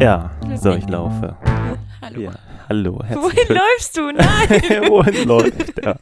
Ja, so ich laufe. Hallo. Ja, hallo, Wohin läufst du? Nein! Wohin läuft er?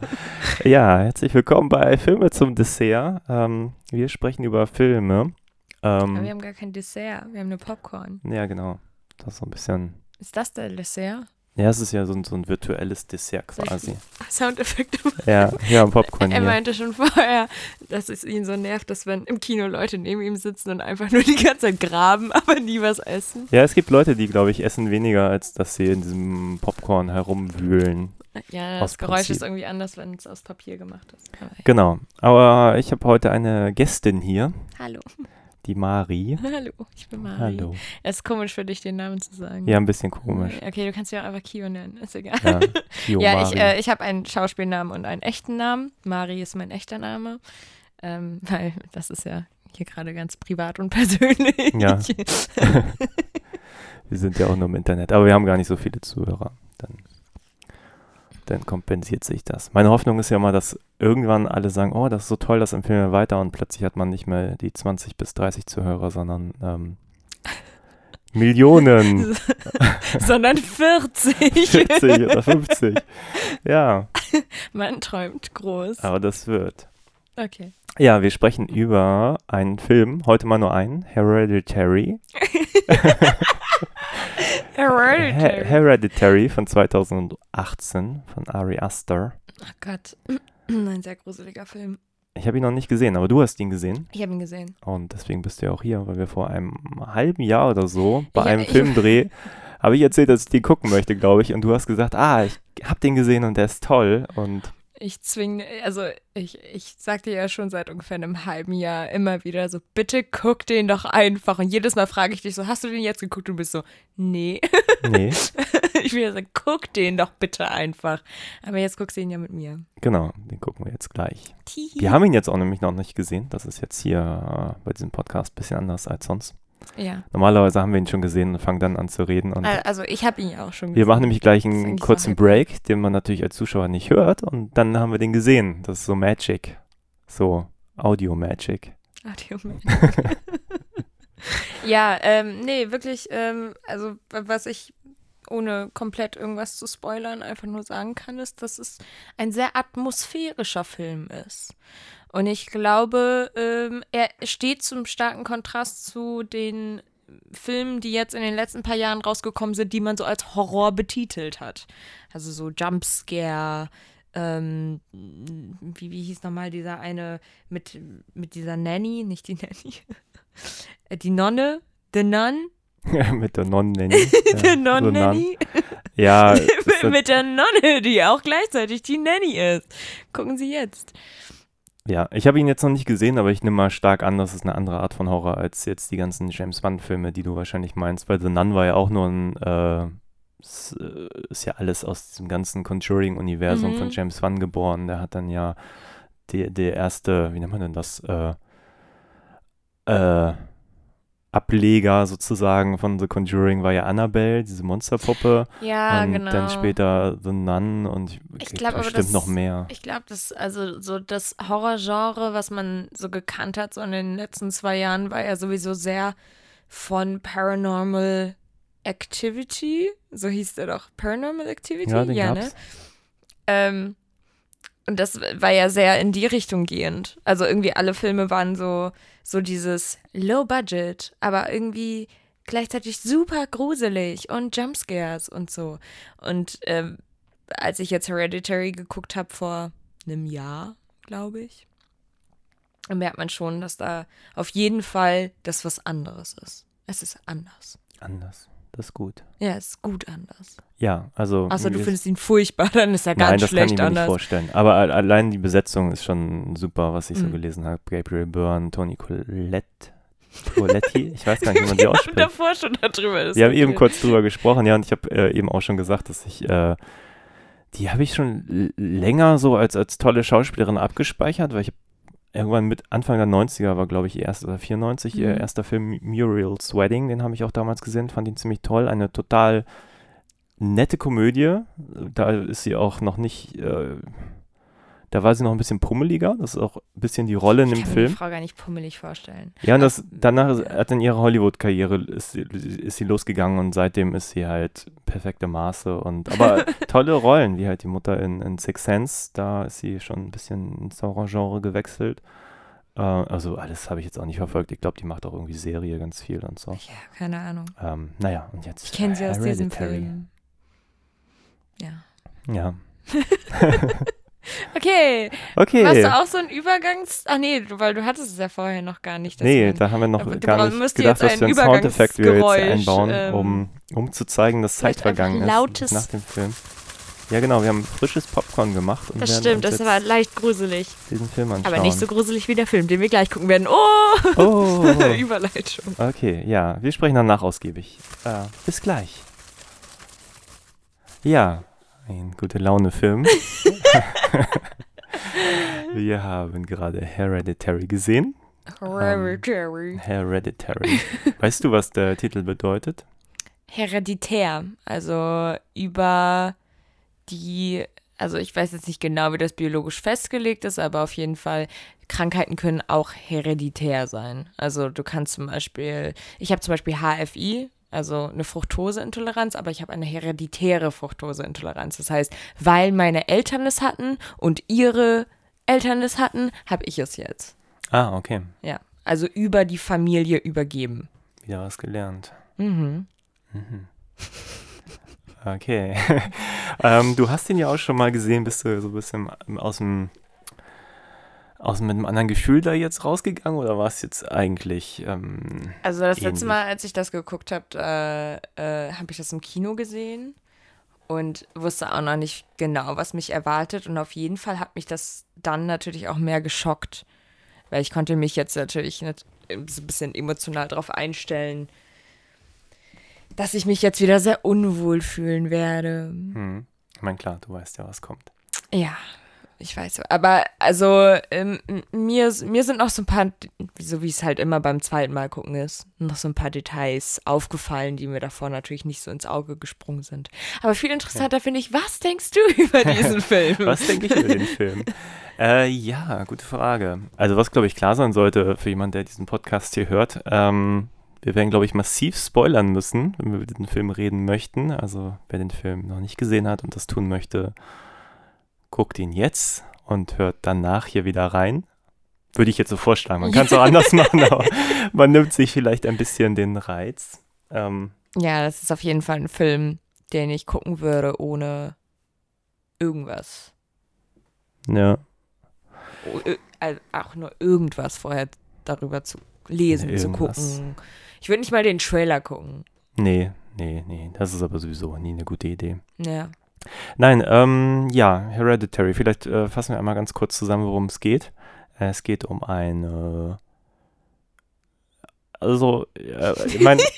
Ja, herzlich willkommen bei Filme zum Dessert. Ähm, wir sprechen über Filme. Aber wir Ähm, haben gar kein Dessert. Wir haben nur Popcorn. ja, genau. Das ist so ein bisschen. Ist das der Dessert? Ja, es ist ja so ein, so ein virtuelles Dessert quasi. Soundeffekte. Ja, ja, Popcorn Er hier. meinte schon vorher, dass es ihn so nervt, dass wenn im Kino Leute neben ihm sitzen und einfach nur die ganze Zeit graben, aber nie was essen. Ja, es gibt Leute, die, glaube ich, essen weniger, als dass sie in diesem Popcorn herumwühlen. Ja, das Geräusch Prinzip. ist irgendwie anders, wenn es aus Papier gemacht ist. Aber. Genau. Aber ich habe heute eine Gästin hier, Hallo. Die Mari. Hallo, ich bin Mari. Hallo. Es ist komisch für dich, den Namen zu sagen. Ja, ein bisschen komisch. Okay, du kannst mich auch einfach Kio nennen, ist egal. Ja, Kio Ja, ich, Mari. äh, ich habe einen Schauspielnamen und einen echten Namen. Mari ist mein echter Name, ähm, weil das ist ja hier gerade ganz privat und persönlich. Ja. Wir sind ja auch nur im Internet, aber wir haben gar nicht so viele Zuhörer. Dann, dann kompensiert sich das. Meine Hoffnung ist ja mal, dass irgendwann alle sagen, oh, das ist so toll, das empfehlen wir weiter und plötzlich hat man nicht mehr die 20 bis 30 Zuhörer, sondern ähm, Millionen, Sondern 40. 40 oder 50. Ja, Man träumt groß. aber das wird. Okay. Ja, wir sprechen über einen Film, heute mal nur einen, Hereditary. Hereditary. He Hereditary von 2018 von Ari Aster. oh Gott. Ein sehr gruseliger Film. Ich habe ihn noch nicht gesehen, aber du hast ihn gesehen. Ich habe ihn gesehen. Und deswegen bist du ja auch hier, weil wir vor einem halben Jahr oder so bei Ja, einem ich- Filmdreh habe ich erzählt, dass ich den gucken möchte, glaube ich. Und du hast gesagt, ah, ich habe den gesehen und der ist toll. Und Ich zwinge, also ich, ich sagte ja schon seit ungefähr einem halben Jahr immer wieder so, bitte guck den doch einfach. Und jedes Mal frage ich dich so, hast du den jetzt geguckt? Und du bist so, nee. nee, ich will ja sagen, guck den doch bitte einfach. Aber jetzt guckst du ihn ja mit mir. genau, den gucken wir jetzt gleich. Tihi. Wir haben ihn jetzt auch nämlich noch nicht gesehen. Das ist jetzt hier äh, bei diesem Podcast ein bisschen anders als sonst. Ja. Normalerweise haben wir ihn schon gesehen und fangen dann an zu reden. Also ich habe ihn ja auch schon Wir machen gesehen. nämlich gleich einen kurzen so Break, den man natürlich als Zuschauer nicht hört. Und dann haben wir den gesehen. Das ist so Magic. So Audio Magic. Audioman. ja, ähm, nee, wirklich, ähm, also was ich ohne komplett irgendwas zu spoilern einfach nur sagen kann, ist, dass es ein sehr atmosphärischer Film ist. Und ich glaube, ähm, er steht zum starken Kontrast zu den Filmen, die jetzt in den letzten paar Jahren rausgekommen sind, die man so als Horror betitelt hat. Also so Jumpscare, ähm, wie, wie hieß nochmal dieser eine mit, mit dieser Nanny, nicht die Nanny, die Nonne, The Nun, Mit der Non-Nanny. Ja, so Nun. Non-Nanny, Ja, das- mit der Nonne, die auch gleichzeitig die Nanny ist. Gucken Sie jetzt. Ja, ich habe ihn jetzt noch nicht gesehen, aber ich nehme mal stark an, das ist eine andere Art von Horror als jetzt die ganzen James Wan-Filme, die du wahrscheinlich meinst, weil The Nun war ja auch nur ein, äh, ist, äh, ist ja alles aus diesem ganzen Conjuring-Universum Mhm. von James Wan geboren. Der hat dann ja der erste, wie nennt man denn das, äh, äh, Ableger sozusagen von The Conjuring war ja Annabelle, diese Monsterpuppe. Ja, und genau. dann später The Nun und ich, Ich gibt glaub aber, bestimmt noch mehr. Ich glaube, das, also so das Horrorgenre, was man so gekannt hat, so in den letzten zwei Jahren, war ja sowieso sehr von Paranormal Activity. So hieß der doch. Paranormal Activity? Ja, den ne? gab's. Ähm, und das war ja sehr in die Richtung gehend. Also irgendwie alle Filme waren so, so dieses Low Budget, aber irgendwie gleichzeitig super gruselig und Jumpscares und so. Und ähm, als ich jetzt Hereditary geguckt habe vor einem Jahr, glaube ich, merkt man schon, dass da auf jeden Fall das was anderes ist. Es ist anders. Anders. Das ist gut. Ja, es ist gut anders. Ja, also. Außer du findest ihn furchtbar, dann ist er Nein, ganz das kann ich mir anders. nicht vorstellen. Aber al- allein die Besetzung ist schon super, was ich so Mhm. gelesen habe. Gabriel Byrne, Toni Collette, Coletti, ich weiß gar nicht, wie man sie Wir haben ausspricht. davor schon darüber Wir haben eben diskutiert. kurz drüber gesprochen, ja, und ich habe äh, eben auch schon gesagt, dass ich, äh, die habe ich schon länger so als, als tolle Schauspielerin abgespeichert, weil ich habe irgendwann mit Anfang der 90er war, glaube ich, ihr erster, oder 94, ihr Mhm. erster Film Muriel's Wedding, den habe ich auch damals gesehen, fand ihn ziemlich toll. Eine total nette Komödie. Da ist sie auch noch nicht, äh, da war sie noch ein bisschen pummeliger. Das ist auch ein bisschen die Rolle in Ich dem kann mir Film. die Frau gar nicht pummelig vorstellen. Ja, und das, danach ist, hat in ihrer Hollywood-Karriere ist, sie- ist sie losgegangen und seitdem ist sie halt perfekte Maße und aber tolle Rollen, wie halt die Mutter in, in Six Sense, da ist sie schon ein bisschen ins Horror-Genre gewechselt. Äh, also alles habe ich jetzt auch nicht verfolgt. Ich glaube, die macht auch irgendwie Serie ganz viel und so. Ja, keine Ahnung. Ähm, naja, und jetzt Ich kenne sie aus diesem. Film. Ja. Ja. Okay, Okay. warst du auch so ein Übergangs... Ach nee, du, weil du hattest es ja vorher noch gar nicht. Nee, da haben wir noch gar nicht gedacht, jetzt was für ein ein Soundeffekt wir jetzt einbauen, ähm, um, um zu zeigen, dass Zeit vergangen ist nach dem Film. Ja, genau, wir haben frisches Popcorn gemacht und Das stimmt, das war leicht gruselig. diesen Film anschauen. Aber nicht so gruselig wie der Film, den wir gleich gucken werden. Oh! Oh, Überleitung. okay, ja, wir sprechen danach ausgiebig. Äh, bis gleich. Ja, ein gute Laune-Film. wir haben gerade Hereditary gesehen. Hereditary. Hereditary. Weißt du, was der Titel bedeutet? Hereditär. Also über die, also ich weiß jetzt nicht genau, wie das biologisch festgelegt ist, aber auf jeden Fall, Krankheiten können auch hereditär sein. Also du kannst zum Beispiel, ich habe zum Beispiel HFI, also eine Fructoseintoleranz, aber ich habe eine hereditäre Fructoseintoleranz. Das heißt, weil meine Eltern es hatten und ihre Eltern es hatten, habe ich es jetzt. Ah, okay. Ja. Also über die Familie übergeben. Wieder was gelernt. Mhm. Okay. ähm, du hast ihn ja auch schon mal gesehen, bist du so ein bisschen aus dem, aus mit einem anderen Gefühl da jetzt rausgegangen oder war es jetzt eigentlich ähm, Also das Ähnlich. letzte Mal, als ich das geguckt habe, äh, äh, habe ich das im Kino gesehen und wusste auch noch nicht genau, was mich erwartet. Und auf jeden Fall hat mich das dann natürlich auch mehr geschockt, weil ich konnte mich jetzt natürlich nicht, so ein bisschen emotional darauf einstellen, dass ich mich jetzt wieder sehr unwohl fühlen werde. hm, ich meine, klar, du weißt ja, was kommt. Ja, ich weiß. Aber also ähm, mir, mir sind noch so ein paar, so wie es halt immer beim zweiten Mal gucken ist, noch so ein paar Details aufgefallen, die mir davor natürlich nicht so ins Auge gesprungen sind. Aber viel interessanter finde ich, was denkst du über diesen Film? Was denke ich über den Film? Äh, ja, gute Frage. Also was, glaube ich, klar sein sollte für jemanden, der diesen Podcast hier hört, ähm, wir werden, glaube ich, massiv spoilern müssen, wenn wir über den Film reden möchten. Also wer den Film noch nicht gesehen hat und das tun möchte, guckt ihn jetzt und hört danach hier wieder rein. Würde ich jetzt so vorschlagen. Man kann es auch anders machen, aber man nimmt sich vielleicht ein bisschen den Reiz. Ähm, Ja, das ist auf jeden Fall ein Film, den ich gucken würde, ohne irgendwas. ja. Ö- Also auch nur irgendwas vorher darüber zu lesen, zu Irgendwas. gucken. Ich würde nicht mal den Trailer gucken. Nee, nee, nee. Das ist aber sowieso nie eine gute Idee. Ja. Nein, ähm, ja, Hereditary. Vielleicht äh, fassen wir einmal ganz kurz zusammen, worum es geht. Äh, es geht um eine. Also, äh, ich meine.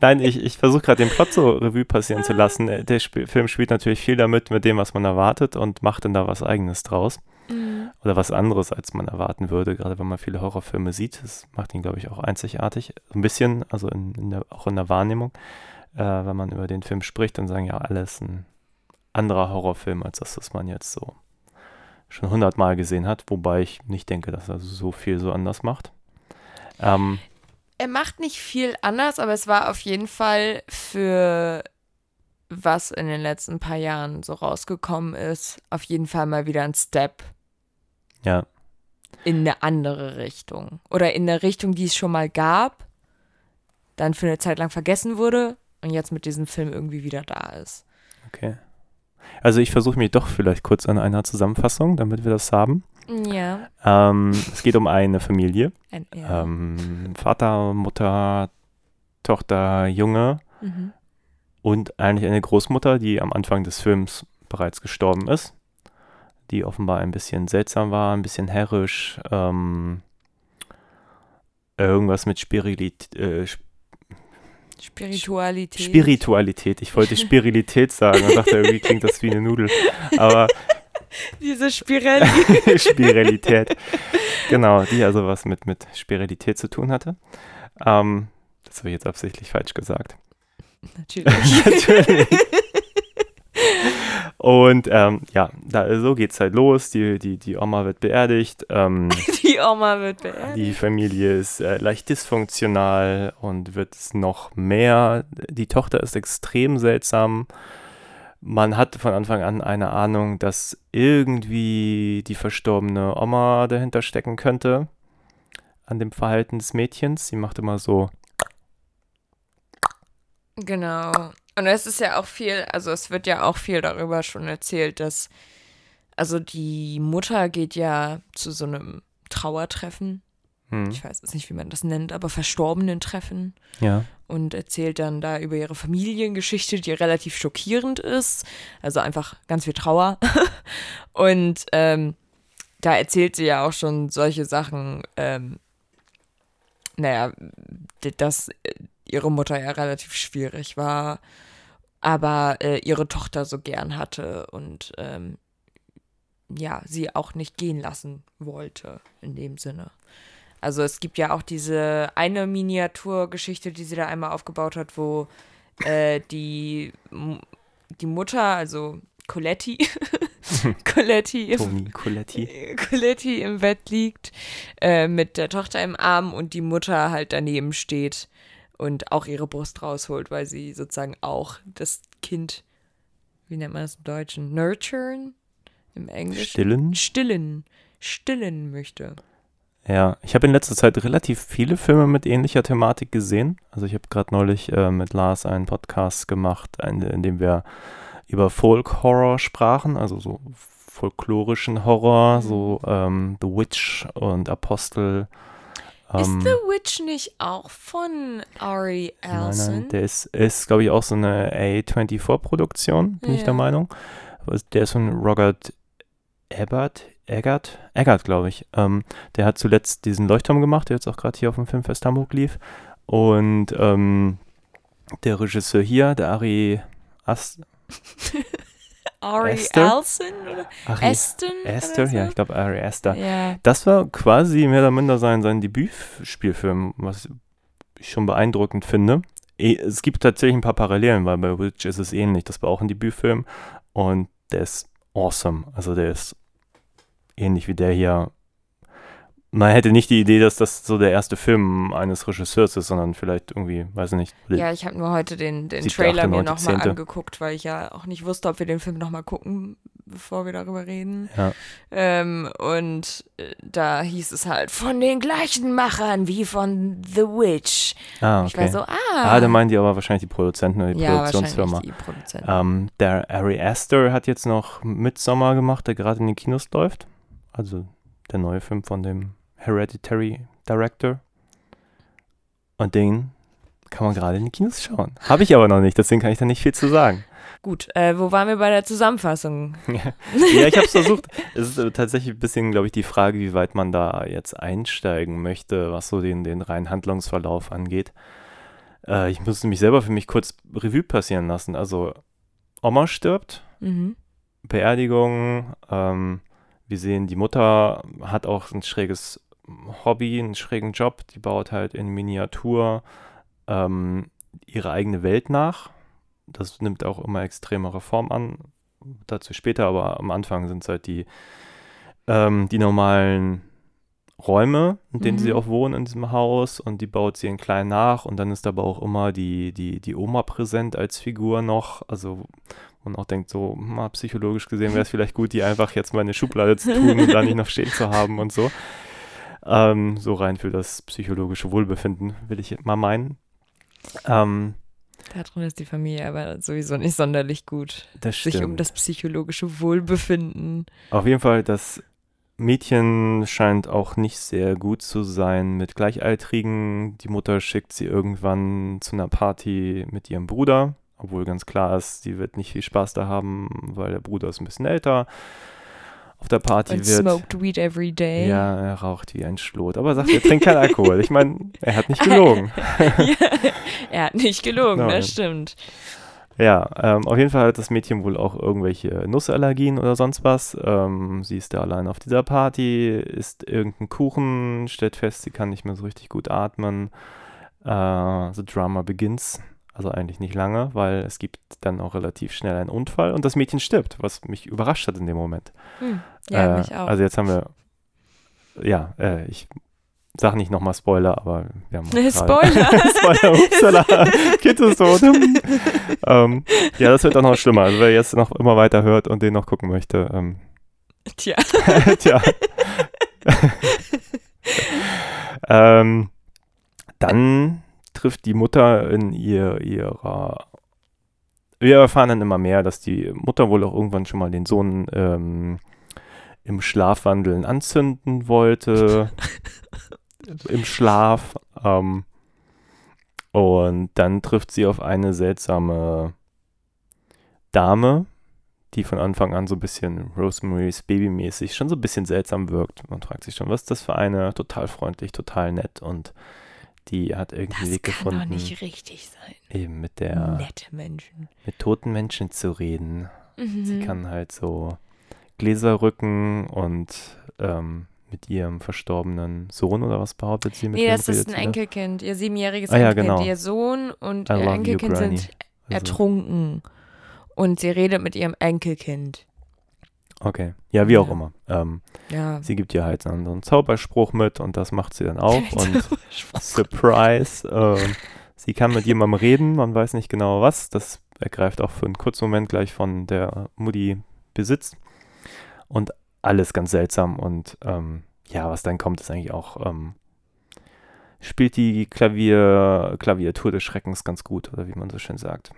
Nein, ich, ich versuche gerade den Plot so Revue passieren zu lassen. Äh, Der Sp Film spielt natürlich viel damit, mit dem, was man erwartet und macht dann da was Eigenes draus. Mhm. Oder was anderes, als man erwarten würde, gerade wenn man viele Horrorfilme sieht. Das macht ihn, glaube ich, auch einzigartig. Ein bisschen, also in, in der, auch in der Wahrnehmung. Äh, wenn man über den Film spricht, dann sagen ja alles ein anderer Horrorfilm als das, was man jetzt so schon hundertmal gesehen hat. Wobei ich nicht denke, dass er so viel so anders macht. Ähm, Er macht nicht viel anders, aber es war auf jeden Fall für was in den letzten paar Jahren so rausgekommen ist, auf jeden Fall mal wieder ein Step ja, in eine andere Richtung. Oder in eine Richtung, die es schon mal gab, dann für eine Zeit lang vergessen wurde und jetzt mit diesem Film irgendwie wieder da ist. okay. Also ich versuche mich doch vielleicht kurz an einer Zusammenfassung, damit wir das haben. Ja. Ähm, es geht um eine Familie. Ein, ja. Ähm, Vater, Mutter, Tochter, Junge Mhm. und eigentlich eine Großmutter, die am Anfang des Films bereits gestorben ist, die offenbar ein bisschen seltsam war, ein bisschen herrisch, ähm, irgendwas mit Spirilit äh, Sp- Spiritualität. Spiritualität. Ich wollte Spiritualität sagen und dachte, irgendwie klingt das wie eine Nudel. Aber Diese Spirelli. Spiritualität. genau, die also was mit, mit Spiritualität zu tun hatte. Ähm, das habe ich jetzt absichtlich falsch gesagt. Natürlich. Natürlich. Und ähm, ja, da, so geht's halt los. Die, die, die Oma wird beerdigt. Ähm, Die Oma wird beerdigt. die Familie ist äh, leicht dysfunktional und wird es noch mehr. Die Tochter ist extrem seltsam. Man hat von Anfang an eine Ahnung, dass irgendwie die verstorbene Oma dahinter stecken könnte. An dem Verhalten des Mädchens. Sie macht immer so. Genau. Und es ist ja auch viel, also es wird ja auch viel darüber schon erzählt, dass, also die Mutter geht ja zu so einem Trauertreffen. Hm, Ich weiß jetzt nicht, wie man das nennt, aber Verstorbenen-Treffen. ja. und erzählt dann da über ihre Familiengeschichte, die relativ schockierend ist. Also einfach ganz viel Trauer. und ähm, da erzählt sie ja auch schon solche Sachen, ähm, naja, dass äh, ihre Mutter ja relativ schwierig war, aber äh, ihre Tochter so gern hatte und ähm, ja, sie auch nicht gehen lassen wollte in dem Sinne. Also es gibt ja auch diese eine Miniaturgeschichte, die sie da einmal aufgebaut hat, wo äh, die, die Mutter, also Coletti, Coletti, im, Coletti. Coletti im Bett liegt, äh, mit der Tochter im Arm und die Mutter halt daneben steht und auch ihre Brust rausholt, weil sie sozusagen auch das Kind, wie nennt man das im Deutschen, nurturen im Englischen? Stillen. Stillen. Stillen möchte. Ja, ich habe in letzter Zeit relativ viele Filme mit ähnlicher Thematik gesehen. Also ich habe gerade neulich äh, mit Lars einen Podcast gemacht, ein, in dem wir über Folk-Horror sprachen, also so folklorischen Horror, so ähm, The Witch und Apostel. Ist ähm, The Witch nicht auch von Ari Nein, Elson? nein, der ist, ist glaube ich, auch so eine A24-Produktion, bin ich der Ja. Meinung. Der ist von Robert Eggert, Eggert, Eggert, glaube ich. Ähm, der hat zuletzt diesen Leuchtturm gemacht, der jetzt auch gerade hier auf dem Filmfest Hamburg lief. Und ähm, der Regisseur hier, der Ari Ast, Ari Esther? Ari Aston? Esther, so? ja, ich glaube Ari Esther. Das war quasi mehr oder minder sein, sein Debütspielfilm, was ich schon beeindruckend finde. Eh, Es gibt tatsächlich ein paar Parallelen, weil bei Witch ist es ähnlich. Das war auch ein Debütfilm und der ist awesome. Also der ist ähnlich wie der hier. Man hätte nicht die Idee, dass das so der erste Film eines Regisseurs ist, sondern vielleicht irgendwie, weiß ich nicht. Ja, ich habe nur heute den, den Trailer achte, mir neunte, nochmal angeguckt, weil ich ja auch nicht wusste, ob wir den Film nochmal gucken, bevor wir darüber reden. Ja. Ähm, und äh, da hieß es halt von den gleichen Machern wie von The Witch. Ah, Ich war okay. so, ah. Ah, da meinen die aber wahrscheinlich die Produzenten oder die ja, Produktionsfirma. wahrscheinlich die Produzenten. Ähm, der Ari Aster hat jetzt noch Midsommar gemacht, der gerade in den Kinos läuft. Also der neue Film von dem Hereditary Director. Und den kann man gerade in den Kinos schauen. Habe ich aber noch nicht, deswegen kann ich da nicht viel zu sagen. Gut, äh, wo waren wir bei der Zusammenfassung? ja, ich habe es versucht. Es ist äh, tatsächlich ein bisschen, glaube ich, die Frage, wie weit man da jetzt einsteigen möchte, was so den, den reinen Handlungsverlauf angeht. Äh, ich musste mich selber für mich kurz Revue passieren lassen. Also Oma stirbt, Mhm. Beerdigung. Ähm, wir sehen, die Mutter hat auch ein schräges Hobby, einen schrägen Job. Die baut halt in Miniatur ähm, ihre eigene Welt nach. Das nimmt auch immer extremere Form an. Dazu später, aber am Anfang sind es halt die, ähm, die normalen Räume, in denen Mhm. sie auch wohnen in diesem Haus und die baut sie in klein nach und dann ist aber auch immer die, die, die Oma präsent als Figur noch, also man auch denkt, so mal psychologisch gesehen wäre es vielleicht gut, die einfach jetzt mal in eine Schublade zu tun und da nicht noch stehen zu haben und so. Ähm, so rein für das psychologische Wohlbefinden, will ich mal meinen. Ähm, Da drin ist die Familie aber sowieso nicht sonderlich gut. das Sich um stimmt. das psychologische Wohlbefinden. Auf jeden Fall, das Mädchen scheint auch nicht sehr gut zu sein mit Gleichaltrigen. Die Mutter schickt sie irgendwann zu einer Party mit ihrem Bruder, obwohl ganz klar ist, sie wird nicht viel Spaß da haben, weil der Bruder ist ein bisschen älter. Auf der Party Und wird. smoked weed every day. Ja, er raucht wie ein Schlot, aber er sagt, er trinkt keinen Alkohol. Ich meine, er hat nicht gelogen. er hat nicht gelogen, Nein. das stimmt. Ja, ähm, auf jeden Fall hat das Mädchen wohl auch irgendwelche Nussallergien oder sonst was. Ähm, sie ist da allein auf dieser Party, isst irgendeinen Kuchen, stellt fest, sie kann nicht mehr so richtig gut atmen. Äh, the Drama begins. Also eigentlich nicht lange, weil es gibt dann auch relativ schnell einen Unfall und das Mädchen stirbt, was mich überrascht hat in dem Moment. Hm. Ja, äh, mich auch. Also jetzt haben wir, ja, äh, ich sag nicht nochmal Spoiler, aber wir haben Nee, Spoiler. Spoiler, upsala, Kind ist tot. ähm, ja, das wird auch noch schlimmer. Also wer jetzt noch immer weiter hört und den noch gucken möchte, ähm, Tja. tja. ähm, dann trifft die Mutter in ihr, ihrer. Wir erfahren dann immer mehr, dass die Mutter wohl auch irgendwann schon mal den Sohn ähm, im Schlafwandeln anzünden wollte. Im Schlaf. Ähm, und dann trifft sie auf eine seltsame Dame, die von Anfang an so ein bisschen Rosemary's Baby-mäßig schon so ein bisschen seltsam wirkt. Man fragt sich schon, was ist das für eine? Total freundlich, total nett und die hat irgendwie Das Weg kann gefunden, doch nicht richtig sein. eben mit der, Nette Menschen. mit toten Menschen zu reden. Sie Mhm. kann halt so Gläser rücken und ähm, mit ihrem verstorbenen Sohn oder was behauptet sie mit Nee, das ist ein sie? Enkelkind, ihr siebenjähriges Ah ja, Enkelkind. genau. Ihr Sohn und I ihr you, Enkelkind Granny. sind Also, ertrunken. Und sie redet mit ihrem Enkelkind. Okay, ja, wie auch Ja. immer. Ähm, Ja. sie gibt ihr halt so einen Zauberspruch mit und das macht sie dann auch und Surprise. ähm, sie kann mit jemandem reden, man weiß nicht genau was. Das ergreift auch für einen kurzen Moment gleich von der Mutti Besitz. Und alles ganz seltsam. Und ähm, ja, was dann kommt, ist eigentlich auch, ähm, spielt die Klavier, Klaviatur des Schreckens ganz gut, oder wie man so schön sagt.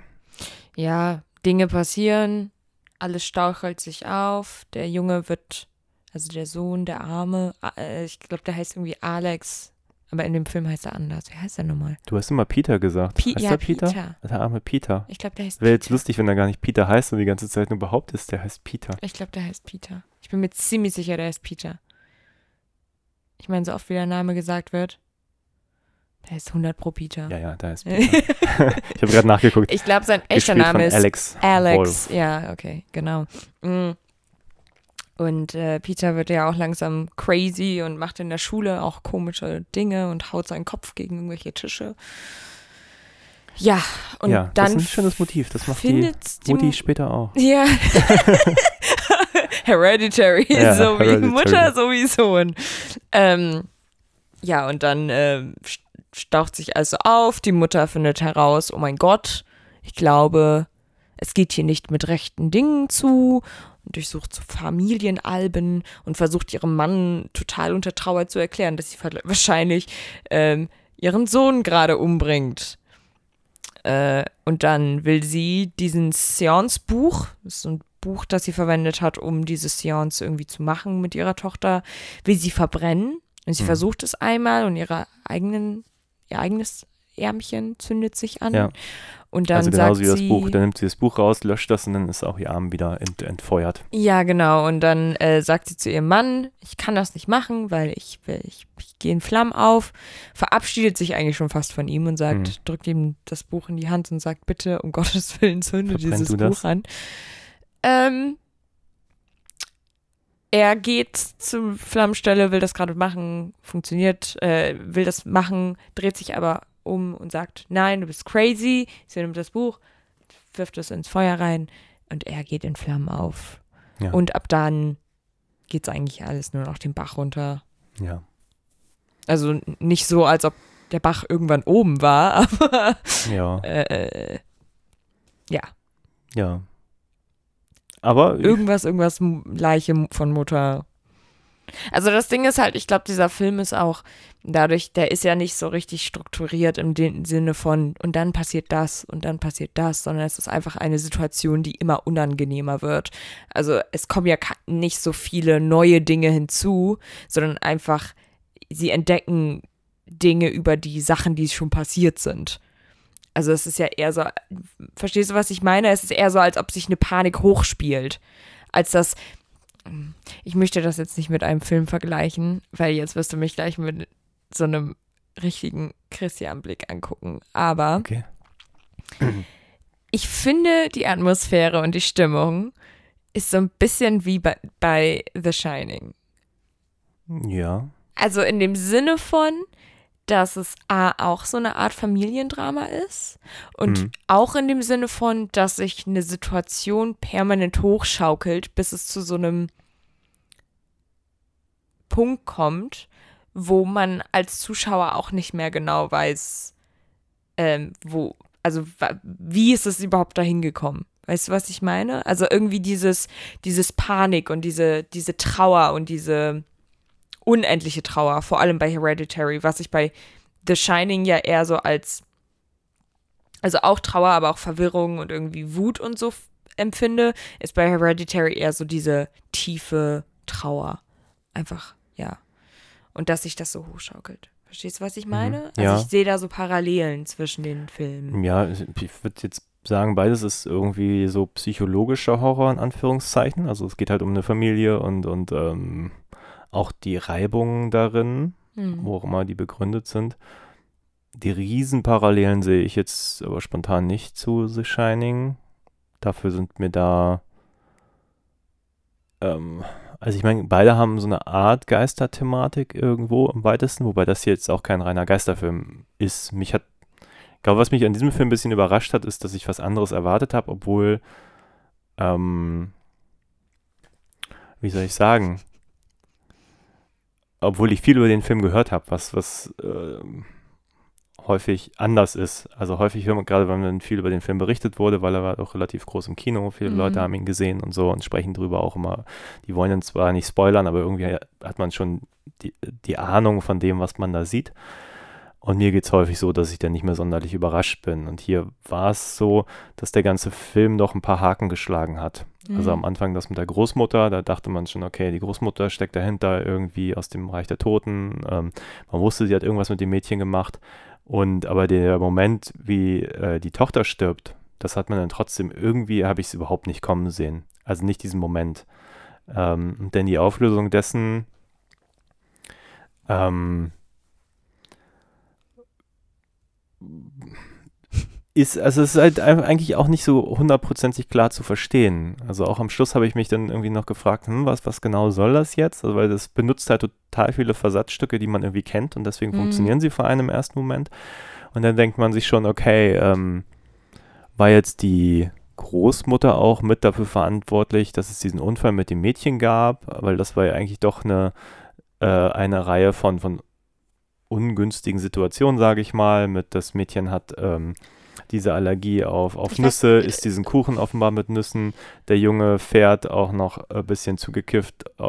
ja, Dinge passieren, alles stauchelt sich auf, der Junge wird, also der Sohn, der Arme, äh, ich glaube, der heißt irgendwie Alex, aber in dem Film heißt er anders. Wie heißt er nochmal? Du hast immer Peter gesagt. Pi heißt ja, er Peter? Peter. Der arme Peter. Ich glaube, der heißt Wäre jetzt lustig, wenn er gar nicht Peter heißt und die ganze Zeit nur behauptet, der heißt Peter. Ich glaube, der heißt Peter. Ich bin mir ziemlich sicher, der heißt Peter. Ich meine, so oft wie der Name gesagt wird, der heißt 100 pro Peter. Ja, ja, da ist Peter. ich habe gerade nachgeguckt. ich glaube, sein echter Gespielt Name ist Alex. Alex, Wolf. ja, okay, genau. Mm. Und äh, Peter wird ja auch langsam crazy und macht in der Schule auch komische Dinge und haut seinen Kopf gegen irgendwelche Tische. Ja, und ja, dann das ist ein schönes Motiv. Das macht die Mutti später auch. Ja. Hereditary, Ja, so wie Hereditary. Mutter, so wie Sohn. Ähm, ja, und dann st- staucht sich also auf. Die Mutter findet heraus, oh mein Gott, ich glaube, es geht hier nicht mit rechten Dingen zu. Und durchsucht so Familienalben und versucht ihrem Mann total unter Trauer zu erklären, dass sie wahrscheinlich ähm, ihren Sohn gerade umbringt. Äh, und dann will sie diesen Seance-Buch, das ist so ein Buch, das sie verwendet hat, um diese Seance irgendwie zu machen mit ihrer Tochter, will sie verbrennen. Und sie Mhm. versucht es einmal und ihre eigenen, ihr eigenes Ärmchen zündet sich an. Ja. Und dann also sagt genauso wie das sie, Buch. Dann nimmt sie das Buch raus, löscht das und dann ist auch ihr Arm wieder ent entfeuert. Ja, genau. Und dann äh, sagt sie zu ihrem Mann, ich kann das nicht machen, weil ich, ich, ich gehe in Flammen auf, verabschiedet sich eigentlich schon fast von ihm und sagt, Mhm. drückt ihm das Buch in die Hand und sagt, bitte, um Gottes Willen, zünde Verbrenn dieses? Buch an. Ähm, er geht zur Flammenstelle, will das gerade machen, funktioniert, äh, will das machen, dreht sich aber um und sagt, nein, du bist crazy. Sie nimmt das Buch, wirft es ins Feuer rein und er geht in Flammen auf. Ja. Und ab dann geht es eigentlich alles nur noch den Bach runter. Ja. Also nicht so, als ob der Bach irgendwann oben war, aber Ja. äh, ja, Ja. Aber irgendwas, irgendwas Leiche von Mutter. Also das Ding ist halt, ich glaube, dieser Film ist auch dadurch, der ist ja nicht so richtig strukturiert im Sinne von und dann passiert das und dann passiert das, sondern es ist einfach eine Situation, die immer unangenehmer wird. Also es kommen ja nicht so viele neue Dinge hinzu, sondern einfach sie entdecken Dinge über die Sachen, die schon passiert sind. Also es ist ja eher so, verstehst du, was ich meine? Es ist eher so, als ob sich eine Panik hochspielt, als das ich möchte das jetzt nicht mit einem Film vergleichen, weil jetzt wirst du mich gleich mit so einem richtigen Christian-Blick angucken. Aber Okay. ich finde, die Atmosphäre und die Stimmung ist so ein bisschen wie bei, bei The Shining. Ja. Also in dem Sinne von, dass es A, auch so eine Art Familiendrama ist und Mhm. auch in dem Sinne von, dass sich eine Situation permanent hochschaukelt, bis es zu so einem Punkt kommt, wo man als Zuschauer auch nicht mehr genau weiß, ähm, wo, also wie ist es überhaupt dahin gekommen? Weißt du, was ich meine? Also irgendwie dieses, dieses Panik und diese, diese Trauer und diese unendliche Trauer, vor allem bei Hereditary, was ich bei The Shining ja eher so als, also auch Trauer, aber auch Verwirrung und irgendwie Wut und so empfinde, ist bei Hereditary eher so diese tiefe Trauer. Einfach, ja. Und dass sich das so hochschaukelt. Verstehst du, was ich meine? ja. Also ich sehe da so Parallelen zwischen den Filmen. Ja, ich würde jetzt sagen, beides ist irgendwie so psychologischer Horror in Anführungszeichen. Also es geht halt um eine Familie und, und ähm, auch die Reibungen darin, Hm. wo auch immer die begründet sind. Die Riesenparallelen sehe ich jetzt aber spontan nicht zu The Shining. Dafür sind mir da, ähm, also ich meine, beide haben so eine Art Geisterthematik irgendwo im weitesten, wobei das hier jetzt auch kein reiner Geisterfilm ist. Mich hat, ich glaube, was mich an diesem Film ein bisschen überrascht hat, ist, dass ich was anderes erwartet habe, obwohl, ähm, wie soll ich sagen, obwohl ich viel über den Film gehört habe, was, was ähm, häufig anders ist. Also häufig hört man gerade, wenn dann viel über den Film berichtet wurde, weil er war auch relativ groß im Kino, viele Mhm. Leute haben ihn gesehen und so und sprechen drüber auch immer. Die wollen ihn zwar nicht spoilern, aber irgendwie hat man schon die, die Ahnung von dem, was man da sieht. Und mir geht es häufig so, dass ich dann nicht mehr sonderlich überrascht bin. Und hier war es so, dass der ganze Film doch ein paar Haken geschlagen hat. Also am Mhm. Anfang das mit der Großmutter, da dachte man schon, okay, die Großmutter steckt dahinter irgendwie aus dem Reich der Toten. Ähm, man wusste, sie hat irgendwas mit dem Mädchen gemacht. Und aber der Moment, wie äh, die Tochter stirbt, das hat man dann trotzdem irgendwie, habe ich es überhaupt nicht kommen sehen. Also nicht diesen Moment. Ähm, denn die Auflösung dessen, ähm, ist, also es ist halt eigentlich auch nicht so hundertprozentig klar zu verstehen. Also auch am Schluss habe ich mich dann irgendwie noch gefragt, hm, was, was genau soll das jetzt? Also weil das benutzt halt total viele Versatzstücke, die man irgendwie kennt und deswegen Mhm. funktionieren sie für einen im ersten Moment. Und dann denkt man sich schon, okay, ähm, war jetzt die Großmutter auch mit dafür verantwortlich, dass es diesen Unfall mit dem Mädchen gab, weil das war ja eigentlich doch eine, äh, eine Reihe von, von ungünstigen Situationen, sage ich mal, mit das Mädchen hat ähm, diese Allergie auf, auf Ich Nüsse, isst diesen Kuchen offenbar mit Nüssen. Der Junge fährt auch noch ein bisschen zugekifft äh,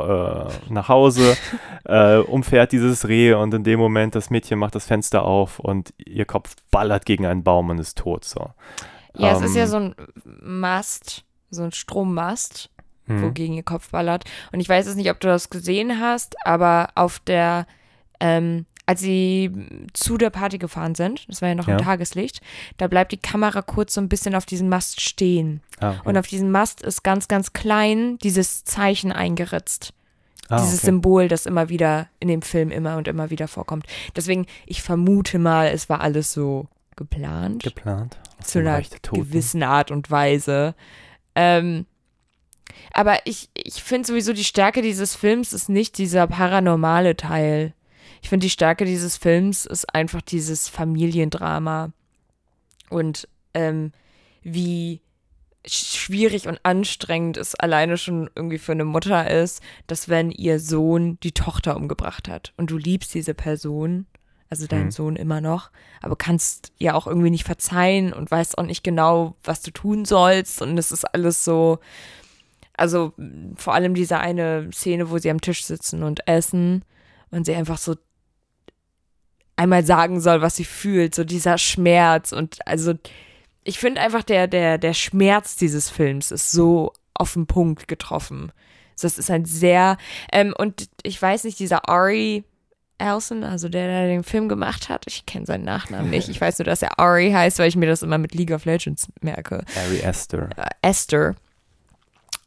nach Hause, äh, umfährt dieses Reh und in dem Moment das Mädchen macht das Fenster auf und ihr Kopf ballert gegen einen Baum und ist tot. So. Ja, es ist ja Ähm, so ein Mast, so ein Strommast, hm. wogegen ihr Kopf ballert. Und ich weiß jetzt nicht, ob du das gesehen hast, aber auf der, ähm, als sie zu der Party gefahren sind, das war ja noch Ja. im Tageslicht, da bleibt die Kamera kurz so ein bisschen auf diesem Mast stehen. Ah, okay. Und auf diesem Mast ist ganz, ganz klein dieses Zeichen eingeritzt. Ah, dieses okay. Symbol, das immer wieder in dem Film immer und immer wieder vorkommt. Deswegen, ich vermute mal, es war alles so geplant geplant. Zu einer gewissen Art und Weise. Ähm, aber ich, ich finde sowieso, die Stärke dieses Films ist nicht dieser paranormale Teil. Ich finde, die Stärke dieses Films ist einfach dieses Familiendrama und ähm, wie schwierig und anstrengend es alleine schon irgendwie für eine Mutter ist, dass wenn ihr Sohn die Tochter umgebracht hat und du liebst diese Person, also deinen Mhm. Sohn immer noch, aber kannst ja auch irgendwie nicht verzeihen und weißt auch nicht genau, was du tun sollst und es ist alles so, also vor allem diese eine Szene, wo sie am Tisch sitzen und essen und sie einfach so einmal sagen soll, was sie fühlt, so dieser Schmerz und also ich finde einfach der, der, der Schmerz dieses Films ist so auf den Punkt getroffen. Das ist ein sehr, ähm, und ich weiß nicht, dieser Ari Elson, also der, der den Film gemacht hat, ich kenne seinen Nachnamen nicht. Ich weiß nur, dass er Ari heißt, weil ich mir das immer mit League of Legends merke. Harry Esther. Äh, Esther.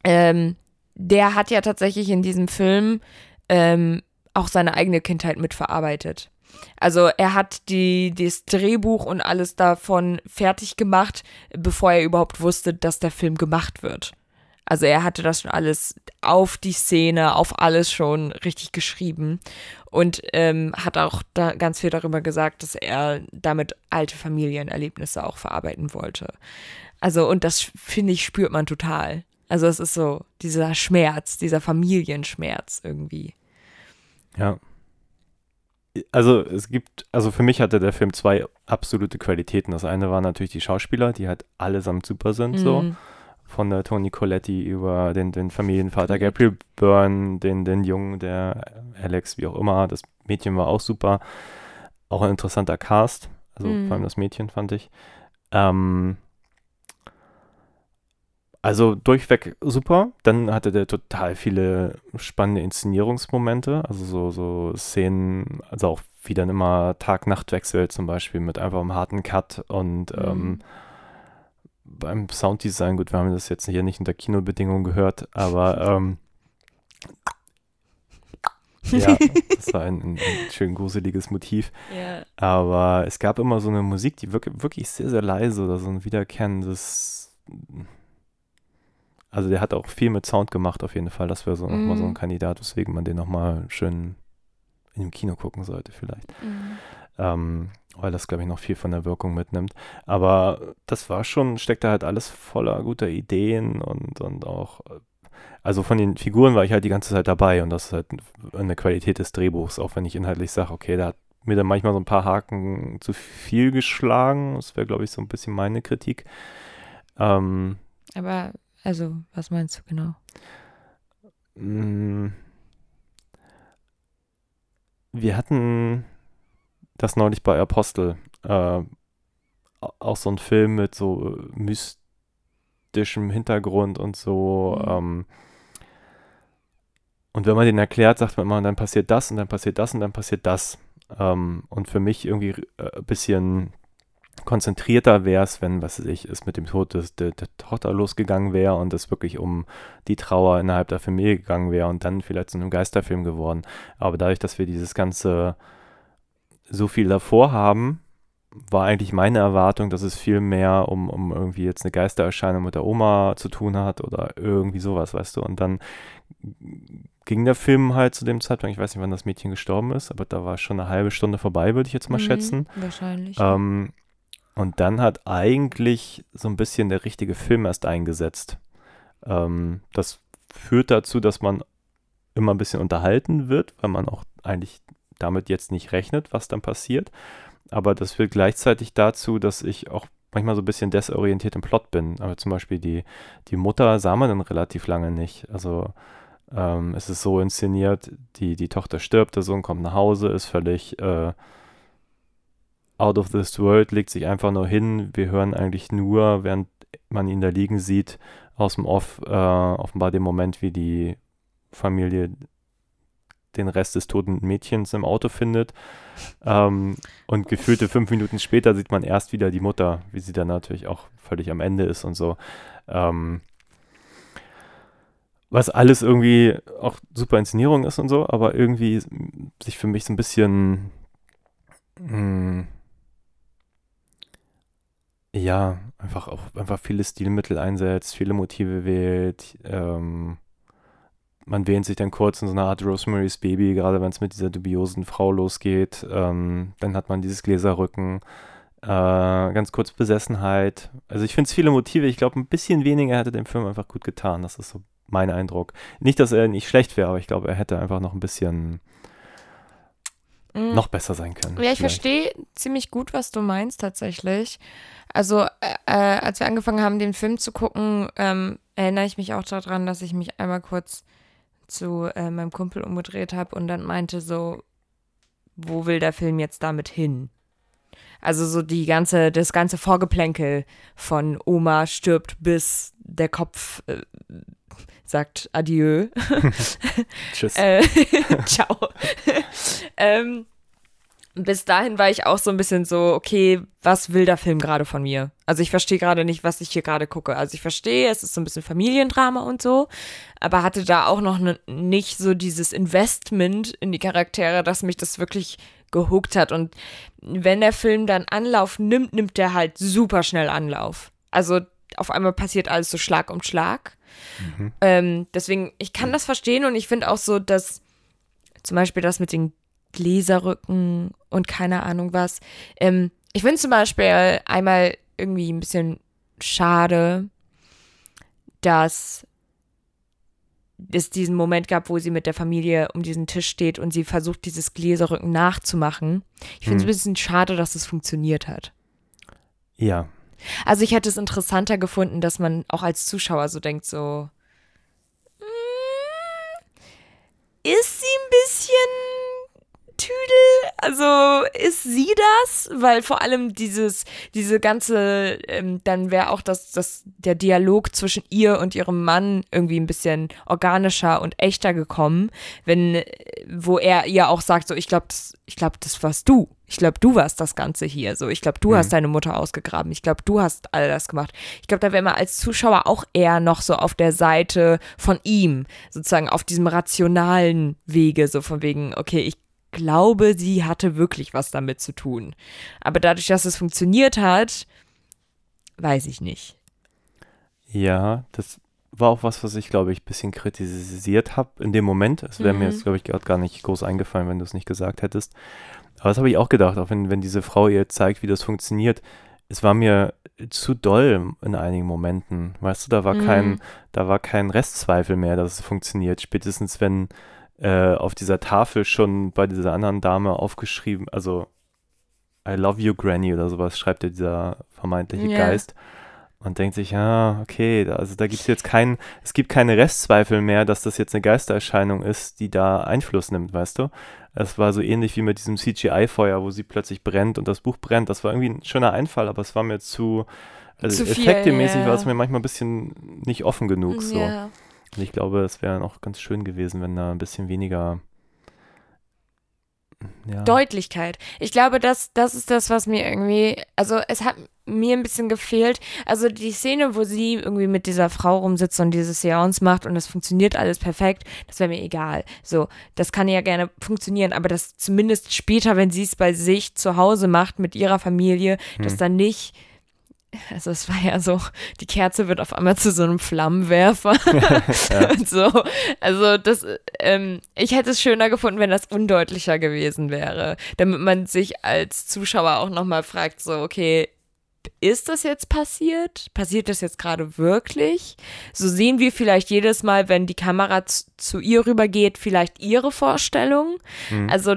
Ähm, der hat ja tatsächlich in diesem Film ähm, auch seine eigene Kindheit mitverarbeitet. Also er hat die, das Drehbuch und alles davon fertig gemacht, bevor er überhaupt wusste, dass der Film gemacht wird. Also er hatte das schon alles auf die Szene, auf alles schon richtig geschrieben und ähm, hat auch da ganz viel darüber gesagt, dass er damit alte Familienerlebnisse auch verarbeiten wollte. Also und das finde ich spürt man total. Also es ist so dieser Schmerz, dieser Familienschmerz irgendwie. Ja. Also es gibt, also für mich hatte der Film zwei absolute Qualitäten. Das eine war natürlich die Schauspieler, die halt allesamt super sind, so. Mhm. Von der Toni Coletti über den, den Familienvater Gabriel Byrne, den, den Jungen, der Alex, wie auch immer. Das Mädchen war auch super. Auch ein interessanter Cast. Also Mhm. vor allem das Mädchen fand ich. Ähm, also durchweg super. Dann hatte der total viele spannende Inszenierungsmomente. Also so, so Szenen, also auch wie dann immer Tag-Nacht-Wechsel zum Beispiel mit einfach einem harten Cut und Mhm. ähm, beim Sounddesign, gut, wir haben das jetzt hier nicht unter Kinobedingungen gehört, aber ähm, ja, das war ein, ein, schön gruseliges Motiv. Ja. Aber es gab immer so eine Musik, die wirklich, wirklich sehr, sehr leise oder so ein wiederkehrendes. Also der hat auch viel mit Sound gemacht auf jeden Fall. Das wäre so nochmal so ein Mhm. Kandidat, weswegen man den nochmal schön in dem Kino gucken sollte vielleicht. Mhm. Ähm, weil das, glaube ich, noch viel von der Wirkung mitnimmt. Aber das war schon, steckt da halt alles voller guter Ideen und, und auch, äh, also von den Figuren war ich halt die ganze Zeit dabei und das ist halt eine Qualität des Drehbuchs, auch wenn ich inhaltlich sage, okay, da hat mir dann manchmal so ein paar Haken zu viel geschlagen. Das wäre, glaube ich, so ein bisschen meine Kritik. Ähm, Aber, also, was meinst du genau? Mm. Wir hatten das neulich bei Apostel. Äh, auch so ein Film mit so mystischem Hintergrund und so. Mhm. Ähm, und wenn man den erklärt, sagt man immer, dann passiert das und dann passiert das und dann passiert das. Ähm, und für mich irgendwie äh, ein bisschen konzentrierter wäre es, wenn, was weiß ich, es mit dem Tod des, der, der Tochter losgegangen wäre und es wirklich um die Trauer innerhalb der Familie gegangen wäre und dann vielleicht zu einem Geisterfilm geworden. Aber dadurch, dass wir dieses ganze so viel davor haben, war eigentlich meine Erwartung, dass es viel mehr um, um irgendwie jetzt eine Geistererscheinung mit der Oma zu tun hat oder irgendwie sowas, weißt du. Und dann ging der Film halt zu dem Zeitpunkt, ich weiß nicht, wann das Mädchen gestorben ist, aber da war schon eine halbe Stunde vorbei, würde ich jetzt mal Mhm, schätzen. Wahrscheinlich. Ähm, und dann hat eigentlich so ein bisschen der richtige Film erst eingesetzt. Ähm, das führt dazu, dass man immer ein bisschen unterhalten wird, weil man auch eigentlich damit jetzt nicht rechnet, was dann passiert. Aber das führt gleichzeitig dazu, dass ich auch manchmal so ein bisschen desorientiert im Plot bin. Aber zum Beispiel die, die Mutter sah man dann relativ lange nicht. Also ähm, es ist so inszeniert, die, die Tochter stirbt, der Sohn kommt nach Hause, ist völlig äh, out of this world, legt sich einfach nur hin. Wir hören eigentlich nur, während man ihn da liegen sieht, aus dem Off äh, offenbar den Moment, wie die Familie den Rest des toten Mädchens im Auto findet. Ähm, und gefühlte fünf Minuten später sieht man erst wieder die Mutter, wie sie dann natürlich auch völlig am Ende ist und so. Ähm, was alles irgendwie auch super Inszenierung ist und so, aber irgendwie sich für mich so ein bisschen mh, ja, einfach auch einfach viele Stilmittel einsetzt, viele Motive wählt. Ähm, man wähnt sich dann kurz in so eine Art Rosemary's Baby, gerade wenn es mit dieser dubiosen Frau losgeht. Ähm, dann hat man dieses Gläserrücken. Äh, ganz kurz Besessenheit. Also ich finde es viele Motive. Ich glaube, ein bisschen weniger hätte dem Film einfach gut getan. Das ist so mein Eindruck. Nicht, dass er nicht schlecht wäre, aber ich glaube, er hätte einfach noch ein bisschen Mhm. noch besser sein können. Ja, ich vielleicht. verstehe ziemlich gut, was du meinst tatsächlich. Also, äh, äh, als wir angefangen haben, den Film zu gucken, ähm, erinnere ich mich auch daran, dass ich mich einmal kurz zu äh, meinem Kumpel umgedreht habe und dann meinte so, wo will der Film jetzt damit hin? Also so die ganze, das ganze Vorgeplänkel von Oma stirbt, bis der Kopf äh, sagt Adieu. Tschüss. Äh, ciao. Ähm, bis dahin war ich auch so ein bisschen so, okay, was will der Film gerade von mir? Also ich verstehe gerade nicht, was ich hier gerade gucke. Also ich verstehe, es ist so ein bisschen Familiendrama und so, aber hatte da auch noch ne, nicht so dieses Investment in die Charaktere, dass mich das wirklich gehuckt hat. Und wenn der Film dann Anlauf nimmt, nimmt der halt super schnell Anlauf. Also auf einmal passiert alles so Schlag um Schlag. Mhm. Ähm, deswegen, ich kann das verstehen und ich finde auch so, dass zum Beispiel das mit den Gläserrücken und keine Ahnung was. Ähm, ich finde zum Beispiel einmal irgendwie ein bisschen schade, dass es diesen Moment gab, wo sie mit der Familie um diesen Tisch steht und sie versucht, dieses Gläserrücken nachzumachen. Ich finde es Hm. ein bisschen schade, dass es funktioniert hat. Ja, Also ich hätte es interessanter gefunden, dass man auch als Zuschauer so denkt, so ist sie ein bisschen Tüdel? Also ist sie das? Weil vor allem dieses, diese ganze, ähm, dann wäre auch das, das, der Dialog zwischen ihr und ihrem Mann irgendwie ein bisschen organischer und echter gekommen, wenn, äh, wo er ihr auch sagt, so, ich glaube, das, ich glaube, das warst du. Ich glaube, du warst das Ganze hier. So, ich glaube, du Mhm. hast deine Mutter ausgegraben. Ich glaube, du hast all das gemacht. Ich glaube, da wäre man als Zuschauer auch eher noch so auf der Seite von ihm, sozusagen auf diesem rationalen Wege, so von wegen, okay, ich glaube, sie hatte wirklich was damit zu tun. Aber dadurch, dass es funktioniert hat, weiß ich nicht. ja, das war auch was, was ich, glaube ich, ein bisschen kritisiert habe in dem Moment. Es wäre mir Mhm. jetzt, glaube ich, gerade gar nicht groß eingefallen, wenn du es nicht gesagt hättest. Aber das habe ich auch gedacht, auch wenn, wenn diese Frau ihr zeigt, wie das funktioniert. Es war mir zu doll in einigen Momenten. Weißt du, da war Mhm. kein, da war kein Restzweifel mehr, dass es funktioniert. Spätestens wenn äh, auf dieser Tafel schon bei dieser anderen Dame aufgeschrieben, also I love you, Granny oder sowas, schreibt ja dieser vermeintliche Ja. Geist. Und denkt sich, ja, okay, da- also da gibt es jetzt keinen, es gibt keine Restzweifel mehr, dass das jetzt eine Geistererscheinung ist, die da Einfluss nimmt, weißt du? Es war so ähnlich wie mit diesem CGI-Feuer, wo sie plötzlich brennt und das Buch brennt. Das war irgendwie ein schöner Einfall, aber es war mir zu, also Zu viel, effektemäßig ja. war es mir manchmal ein bisschen nicht offen genug. So. Ja. Und ich glaube, es wäre auch ganz schön gewesen, wenn da ein bisschen weniger. Ja, Deutlichkeit. Ich glaube, das, das ist das, was mir irgendwie, also es hat mir ein bisschen gefehlt. Also die Szene, wo sie irgendwie mit dieser Frau rumsitzt und diese Seance macht und es funktioniert alles perfekt, das wäre mir egal. So, das kann ja gerne funktionieren, aber das zumindest später, wenn sie es bei sich zu Hause macht mit ihrer Familie, dass Hm. dann nicht also es war ja so, die Kerze wird auf einmal zu so einem Flammenwerfer und so. Also das, ähm, ich hätte es schöner gefunden, wenn das undeutlicher gewesen wäre, damit man sich als Zuschauer auch nochmal fragt, so, okay, ist das jetzt passiert? Passiert das jetzt gerade wirklich? So sehen wir vielleicht jedes Mal, wenn die Kamera zu, zu ihr rübergeht, vielleicht ihre Vorstellung. Hm. Also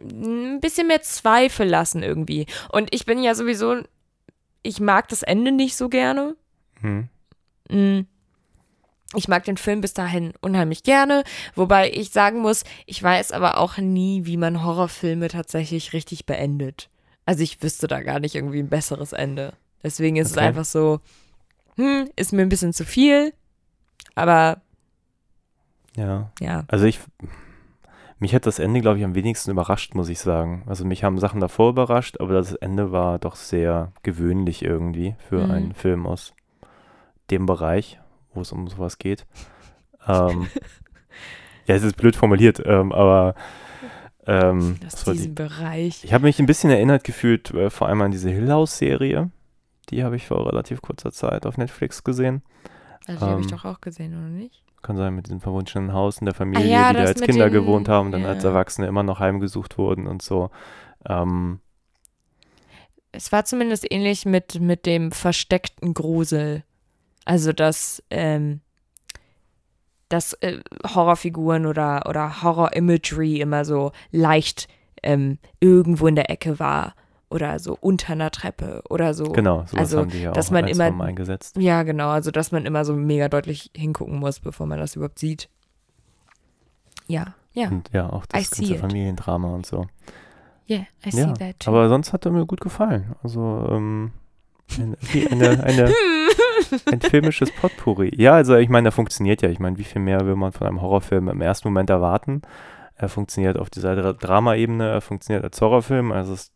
ein bisschen mehr Zweifel lassen irgendwie. Und ich bin ja sowieso, ich mag das Ende nicht so gerne. Hm. Mm. Ich mag den Film bis dahin unheimlich gerne, wobei ich sagen muss, ich weiß aber auch nie, wie man Horrorfilme tatsächlich richtig beendet. Also ich wüsste da gar nicht irgendwie ein besseres Ende. Deswegen ist es Okay. einfach so, hm, ist mir ein bisschen zu viel, aber ja. ja. Also ich, mich hat das Ende, glaube ich, am wenigsten überrascht, muss ich sagen. Also mich haben Sachen davor überrascht, aber das Ende war doch sehr gewöhnlich irgendwie für Mhm. einen Film aus dem Bereich, wo es um sowas geht. Ähm, ja, es ist blöd formuliert, ähm, aber ähm, Aus war die- diesem Bereich. ich habe mich ein bisschen erinnert gefühlt, äh, vor allem an diese Hill House-Serie. Die habe ich vor relativ kurzer Zeit auf Netflix gesehen. Also die habe ich ähm, doch auch gesehen, oder nicht? Kann sein, mit diesem verwunschenen Haus in der Familie, ja, die da als Kinder den- gewohnt haben und dann als ja. Erwachsene immer noch heimgesucht wurden und so. Ähm, Es war zumindest ähnlich mit, mit dem versteckten Grusel. Also, dass, ähm, dass äh, Horrorfiguren oder, oder Horror-Imagery immer so leicht ähm, irgendwo in der Ecke war. Oder so unter einer Treppe oder so. genau, sowas also, haben die ja dass auch man ein, immer- eingesetzt. Ja, genau. Also, dass man immer so mega deutlich hingucken muss, bevor man das überhaupt sieht. Ja, ja. Und ja, auch I das see ganze it. Familiendrama und so. Yeah, I see Ja, that too. aber sonst hat er mir gut gefallen. Also, ähm, wie eine, eine, ein filmisches Potpourri. Ja, also ich meine, der funktioniert ja. Ich meine, wie viel mehr will man von einem Horrorfilm im ersten Moment erwarten? Er funktioniert auf dieser Dra Drama-Ebene, er funktioniert als Horrorfilm, also es ist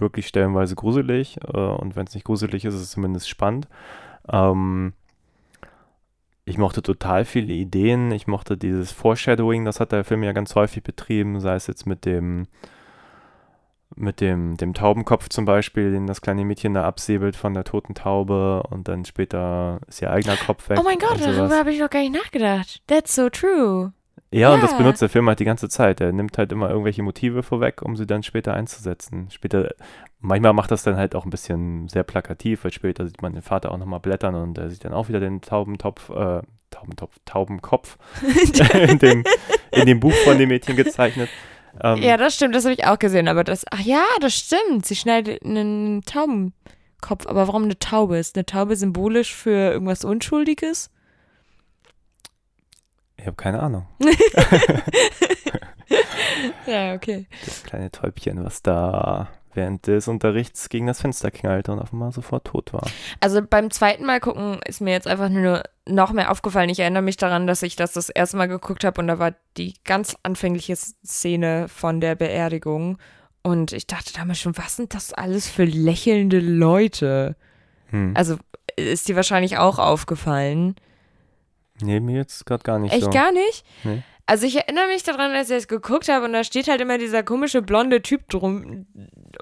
wirklich stellenweise gruselig äh, und wenn es nicht gruselig ist, ist es zumindest spannend. Ähm, ich mochte total viele Ideen. Ich mochte dieses Foreshadowing, das hat der Film ja ganz häufig betrieben, sei es jetzt mit dem mit dem, dem Taubenkopf zum Beispiel, den das kleine Mädchen da absäbelt von der toten Taube und dann später ist ihr eigener Kopf weg. Oh mein Gott, darüber habe ich noch gar nicht nachgedacht. That's so true. Ja, und das Ja. benutzt der Film halt die ganze Zeit. Er nimmt halt immer irgendwelche Motive vorweg, um sie dann später einzusetzen. Später, manchmal macht das dann halt auch ein bisschen sehr plakativ, weil später sieht man den Vater auch nochmal blättern und er sieht dann auch wieder den Taubentopf, äh, Taubentopf, Taubenkopf in, dem, in dem Buch von dem Mädchen gezeichnet. Ähm, Ja, das stimmt, das habe ich auch gesehen. Aber das, ach ja, das stimmt. Sie schneidet einen Taubenkopf. Aber warum eine Taube? Ist eine Taube symbolisch für irgendwas Unschuldiges? Ich habe keine Ahnung. Ja, okay. Das kleine Täubchen, was da während des Unterrichts gegen das Fenster knallte und auf einmal sofort tot war. Also beim zweiten Mal gucken ist mir jetzt einfach nur noch mehr aufgefallen. Ich erinnere mich daran, dass ich das das erste Mal geguckt habe und da war die ganz anfängliche Szene von der Beerdigung. Und ich dachte damals schon, was sind das alles für lächelnde Leute? Hm. Also ist dir wahrscheinlich auch aufgefallen. Nee, mir jetzt gerade gar nicht Echt so. gar nicht? Nee. Also ich erinnere mich daran, als ich es geguckt habe und da steht halt immer dieser komische blonde Typ drum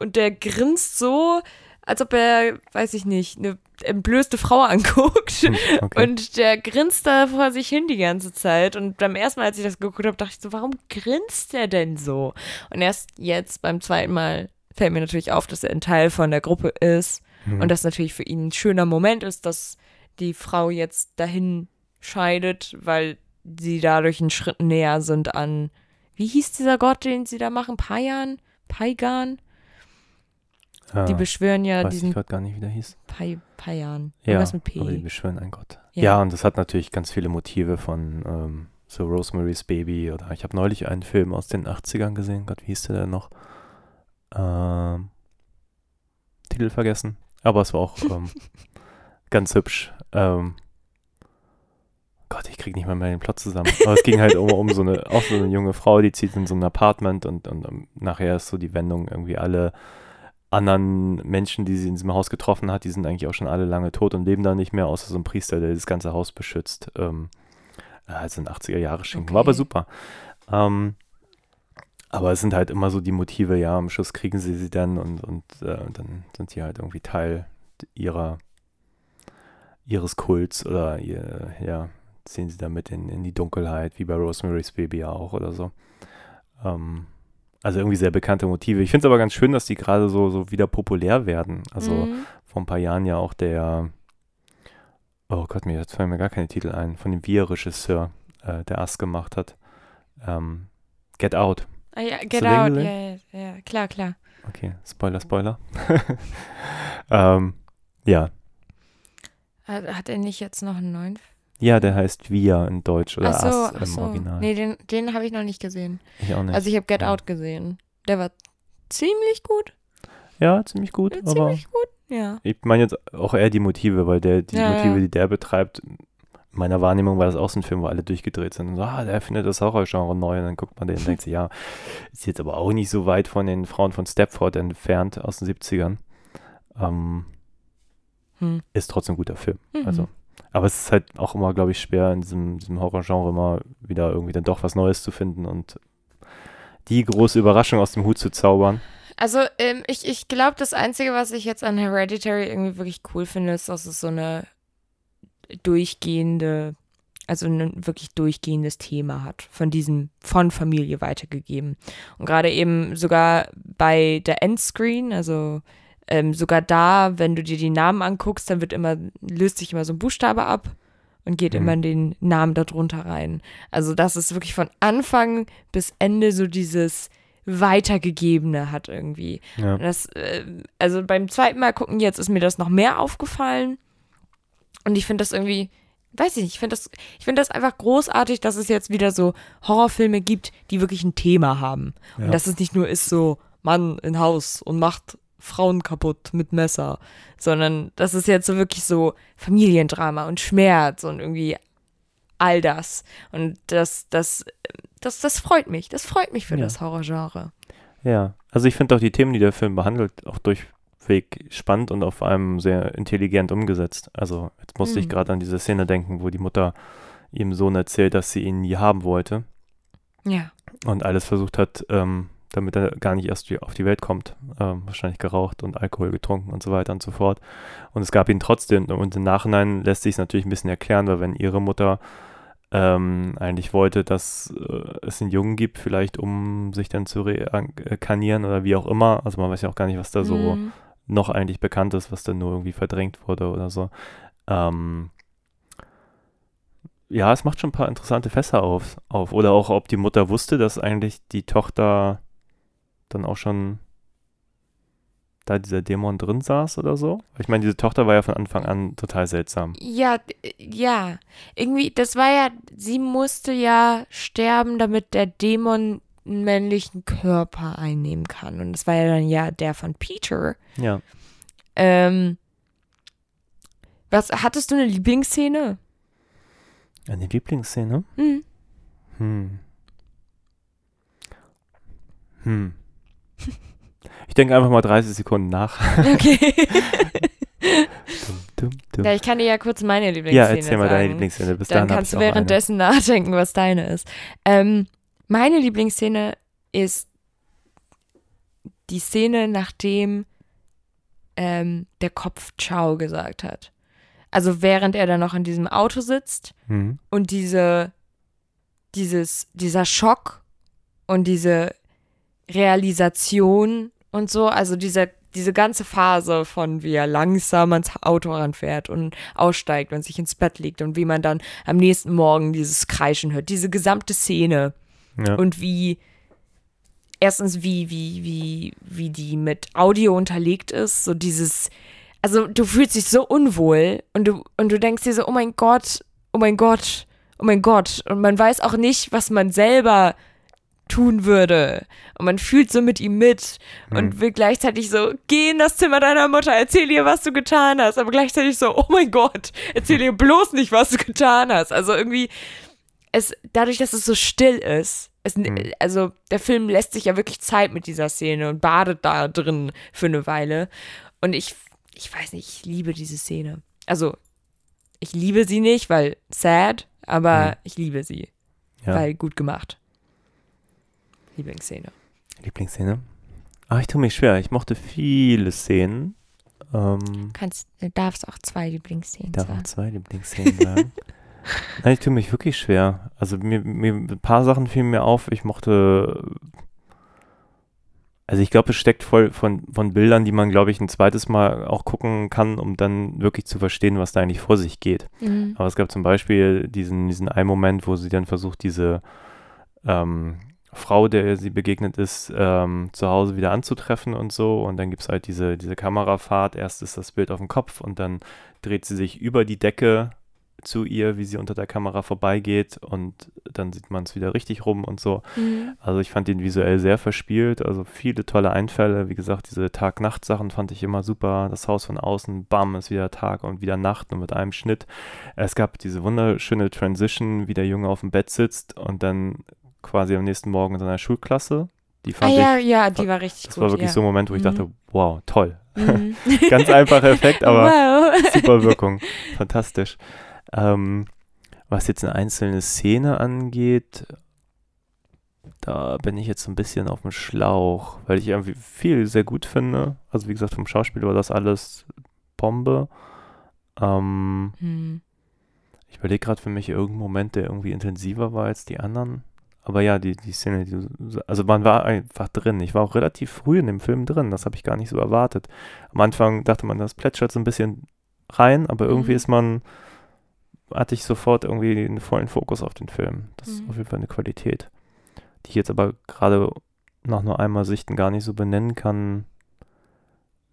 und der grinst so, als ob er, weiß ich nicht, eine entblößte Frau anguckt. Hm, okay. Und der grinst da vor sich hin die ganze Zeit. Und beim ersten Mal, als ich das geguckt habe, dachte ich so, warum grinst der denn so? Und erst jetzt beim zweiten Mal fällt mir natürlich auf, dass er ein Teil von der Gruppe ist. Hm. Und das natürlich für ihn ein schöner Moment ist, dass die Frau jetzt dahin scheidet, weil sie dadurch einen Schritt näher sind an, wie hieß dieser Gott, den sie da machen? Payan? Paigan? Ah, Die beschwören ja weiß ich diesen gerade gar nicht, wie der hieß. Pai, Payan. Ja, mit aber die P. beschwören einen Gott. Ja. Ja. und das hat natürlich ganz viele Motive von ähm, so Rosemary's Baby oder ich habe neulich einen Film aus den 80ern gesehen. Gott, wie hieß der denn noch? Ähm, Titel vergessen. Aber es war auch ähm, ganz hübsch. Ähm, Gott, ich krieg nicht mal mehr den Plot zusammen. Aber es ging halt um, um so eine, auch so eine junge Frau, die zieht in so ein Apartment und, und, ähm, nachher ist so die Wendung irgendwie alle anderen Menschen, die sie in diesem Haus getroffen hat, die sind eigentlich auch schon alle lange tot und leben da nicht mehr, außer so ein Priester, der das ganze Haus beschützt. Ähm, also in 80er Jahre Schinken. War aber Okay. super. Ähm, aber es sind halt immer so die Motive, ja, am Schluss kriegen sie sie dann und, und äh, dann sind sie halt irgendwie Teil ihrer ihres Kults oder ihr, ja, ziehen sie damit in, in die Dunkelheit, wie bei Rosemary's Baby ja auch oder so. Ähm, also irgendwie sehr bekannte Motive. Ich finde es aber ganz schön, dass die gerade so, so wieder populär werden. Also Mhm. vor ein paar Jahren ja auch der, oh Gott, mir jetzt fallen mir gar keine Titel ein, von dem Wir-Regisseur, äh, der Ass gemacht hat. Ähm, Get Out. Ah, ja, get den out. Ja, ja, ja, klar, klar. Okay, Spoiler, Spoiler. ähm, ja. Hat, er nicht jetzt noch einen neuen? Ja, der heißt Wir in Deutsch oder Ach so, ach im so. Original. Nee, den, den habe ich noch nicht gesehen. ich auch nicht. Also ich habe Get Ja. Out gesehen. Der war ziemlich gut. ja, ziemlich gut, Äh, aber ziemlich gut. Ja. ich meine jetzt auch eher die Motive, weil der, die Ja, Motive, ja. die der betreibt, in meiner Wahrnehmung war das auch so ein Film, wo alle durchgedreht sind und so, ah, der findet das Horrorgenre neu und dann guckt man den und denkt sich, ja, ist jetzt aber auch nicht so weit von den Frauen von Stepford entfernt aus den 70ern. Ähm, Hm. ist trotzdem ein guter Film. Mhm. Also, aber es ist halt auch immer, glaube ich, schwer in diesem, diesem Horrorgenre immer wieder irgendwie dann doch was Neues zu finden und die große Überraschung aus dem Hut zu zaubern. Also ähm, ich, ich glaube, das Einzige, was ich jetzt an Hereditary irgendwie wirklich cool finde, ist, dass es so eine durchgehende, also ein wirklich durchgehendes Thema hat, von diesem, von Familie weitergegeben. Und gerade eben sogar bei der Endscreen, also ähm, sogar da, wenn du dir die Namen anguckst, dann wird immer, löst sich immer so ein Buchstabe ab und geht Mhm. immer in den Namen darunter rein. Also das ist wirklich von Anfang bis Ende so dieses Weitergegebene hat irgendwie. Ja. Das, äh, also beim zweiten Mal gucken jetzt ist mir das noch mehr aufgefallen. Und ich finde das irgendwie, weiß ich nicht, ich finde das, ich finde das einfach großartig, dass es jetzt wieder so Horrorfilme gibt, die wirklich ein Thema haben. Ja. Und dass es nicht nur ist so, Mann in Haus und macht Frauen kaputt mit Messer, sondern das ist jetzt so wirklich so Familiendrama und Schmerz und irgendwie all das. Und das, das, das, das freut mich. Das freut mich für Ja. das Horrorgenre. Ja, also ich finde auch die Themen, die der Film behandelt, auch durchweg spannend und auf einem sehr intelligent umgesetzt. Also jetzt musste ich Mhm. gerade an diese Szene denken, wo die Mutter ihrem Sohn erzählt, dass sie ihn nie haben wollte Ja. und alles versucht hat, ähm, damit er gar nicht erst auf die Welt kommt. Ähm, wahrscheinlich geraucht und Alkohol getrunken und so weiter und so fort. Und es gab ihn trotzdem. Und im Nachhinein lässt sich es natürlich ein bisschen erklären, weil wenn ihre Mutter ähm, eigentlich wollte, dass äh, es einen Jungen gibt, vielleicht um sich dann zu reinkarnieren oder wie auch immer. Also man weiß ja auch gar nicht, was da so Mhm. noch eigentlich bekannt ist, was dann nur irgendwie verdrängt wurde oder so. Ähm, ja, es macht schon ein paar interessante Fässer auf, auf. Oder auch, ob die Mutter wusste, dass eigentlich die Tochter dann auch schon da dieser Dämon drin saß oder so. Ich meine, diese Tochter war ja von Anfang an total seltsam. Ja, ja. Irgendwie, das war ja, sie musste ja sterben, damit der Dämon einen männlichen Körper einnehmen kann. Und das war ja dann ja der von Peter. Ja. Ähm, was, hattest du eine Lieblingsszene? Eine Lieblingsszene? Hm. Hm. Hm. Ich denke einfach mal 30 Sekunden nach. Okay. Dum, dum, dum. ja, ich kann dir ja kurz meine Ja, Lieblingsszene erzähl mal sagen. deine Lieblingsszene. Bis Dann kannst du auch eine. währenddessen nachdenken, was deine ist. Ähm, meine Lieblingsszene ist die Szene, nachdem ähm, der Kopf Ciao gesagt hat. Also während er dann noch in diesem Auto sitzt Mhm. und diese, dieses, dieser Schock und diese Realisation und so, also diese, diese ganze Phase von wie er langsam ans Auto ranfährt und aussteigt und sich ins Bett legt und wie man dann am nächsten Morgen dieses Kreischen hört, diese gesamte Szene. Ja. und wie erstens wie wie wie wie die mit Audio unterlegt ist, so dieses also du fühlst dich so unwohl und du und du denkst dir so oh mein Gott, oh mein Gott, oh mein Gott. Und man weiß auch nicht, was man selber tun würde und man fühlt so mit ihm mit und will gleichzeitig so geh in das Zimmer deiner Mutter, erzähl ihr, was du getan hast, aber gleichzeitig so oh mein Gott, erzähl ihr bloß nicht, was du getan hast. Also irgendwie es dadurch, dass es so still ist, es, also der Film lässt sich ja wirklich Zeit mit dieser Szene und badet da drin für eine Weile. Und ich, ich weiß nicht, ich liebe diese Szene. Also, ich liebe sie nicht, weil sad, aber Mhm. ich liebe sie, ja. weil gut gemacht. Lieblingsszene. Lieblingsszene? Ah, ich tue mich schwer. Ich mochte viele Szenen. Ähm, Kannst, du darfst auch zwei Lieblingsszenen ich darf auch sagen. zwei Lieblingsszenen sagen. Nein, ich tue mich wirklich schwer. Also mir, mir ein paar Sachen fielen mir auf. Ich mochte. Also ich glaube, es steckt voll von, von Bildern, die man, glaube ich, ein zweites Mal auch gucken kann, um dann wirklich zu verstehen, was da eigentlich vor sich geht. Mhm. Aber es gab zum Beispiel diesen, diesen einen Moment, wo sie dann versucht, diese ähm, Frau, der sie begegnet ist, ähm, zu Hause wieder anzutreffen und so. Und dann gibt es halt diese, diese Kamerafahrt. Erst ist das Bild auf dem Kopf und dann dreht sie sich über die Decke zu ihr, wie sie unter der Kamera vorbeigeht und dann sieht man es wieder richtig rum und so. Mhm. Also ich fand den visuell sehr verspielt, also viele tolle Einfälle. Wie gesagt, diese Tag-Nacht-Sachen fand ich immer super. Das Haus von außen, bam, ist wieder Tag und wieder Nacht und mit einem Schnitt. Es gab diese wunderschöne Transition, wie der Junge auf dem Bett sitzt und dann quasi am nächsten Morgen in seiner Schulklasse. Die Ah fand ja, ich, ja, die war richtig das gut. war wirklich ja. so ein Moment, wo ich Mhm. dachte, wow, toll. Mhm. Ganz einfacher Effekt, aber wow. super Wirkung. Fantastisch. Ähm, was jetzt eine einzelne Szene angeht, da bin ich jetzt so ein bisschen auf dem Schlauch, weil ich irgendwie viel sehr gut finde. Also wie gesagt, vom Schauspiel war das alles Bombe. Ähm, Hm. ich überlege gerade für mich irgendeinen Moment, der irgendwie intensiver war als die anderen. Aber ja, die, die Szene, die, du- also man war einfach drin. Ich war auch relativ früh in dem Film drin, das habe ich gar nicht so erwartet. Am Anfang dachte man, das plätschert so ein bisschen rein, aber irgendwie Mhm. ist man, hatte ich sofort irgendwie einen vollen Fokus auf den Film. Das ist Mhm. auf jeden Fall eine Qualität, die ich jetzt aber gerade nach nur einmal Sichten gar nicht so benennen kann,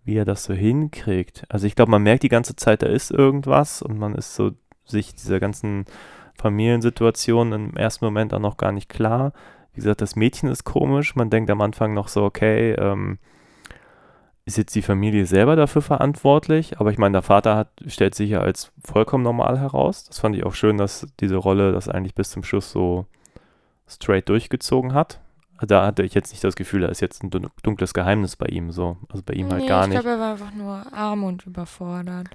wie er das so hinkriegt. Also ich glaube, man merkt die ganze Zeit, da ist irgendwas und man ist so sich dieser ganzen Familiensituation im ersten Moment auch noch gar nicht klar. Wie gesagt, das Mädchen ist komisch. Man denkt am Anfang noch so, okay, ähm, ist jetzt die Familie selber dafür verantwortlich? Aber ich meine, der Vater hat, stellt sich ja als vollkommen normal heraus. Das fand ich auch schön, dass diese Rolle das eigentlich bis zum Schluss so straight durchgezogen hat. Da hatte ich jetzt nicht das Gefühl, da ist jetzt ein dun- dunkles Geheimnis bei ihm so. Also bei ihm halt nee, gar ich nicht. glaube, er war einfach nur arm und überfordert.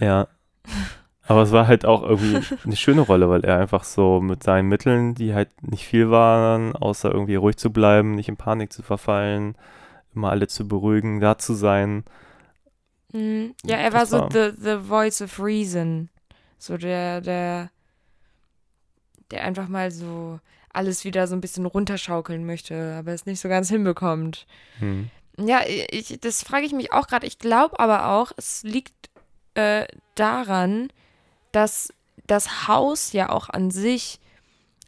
Ja. Aber es war halt auch irgendwie eine schöne Rolle, weil er einfach so mit seinen Mitteln, die halt nicht viel waren, außer irgendwie ruhig zu bleiben, nicht in Panik zu verfallen, immer alle zu beruhigen, da zu sein. Mhm. Ja, er war so the, the voice of reason. So der, der, der einfach mal so alles wieder so ein bisschen runterschaukeln möchte, aber es nicht so ganz hinbekommt. Hm. Ja, ich, das frage ich mich auch gerade. Ich glaube aber auch, es liegt äh, daran, dass das Haus ja auch an sich,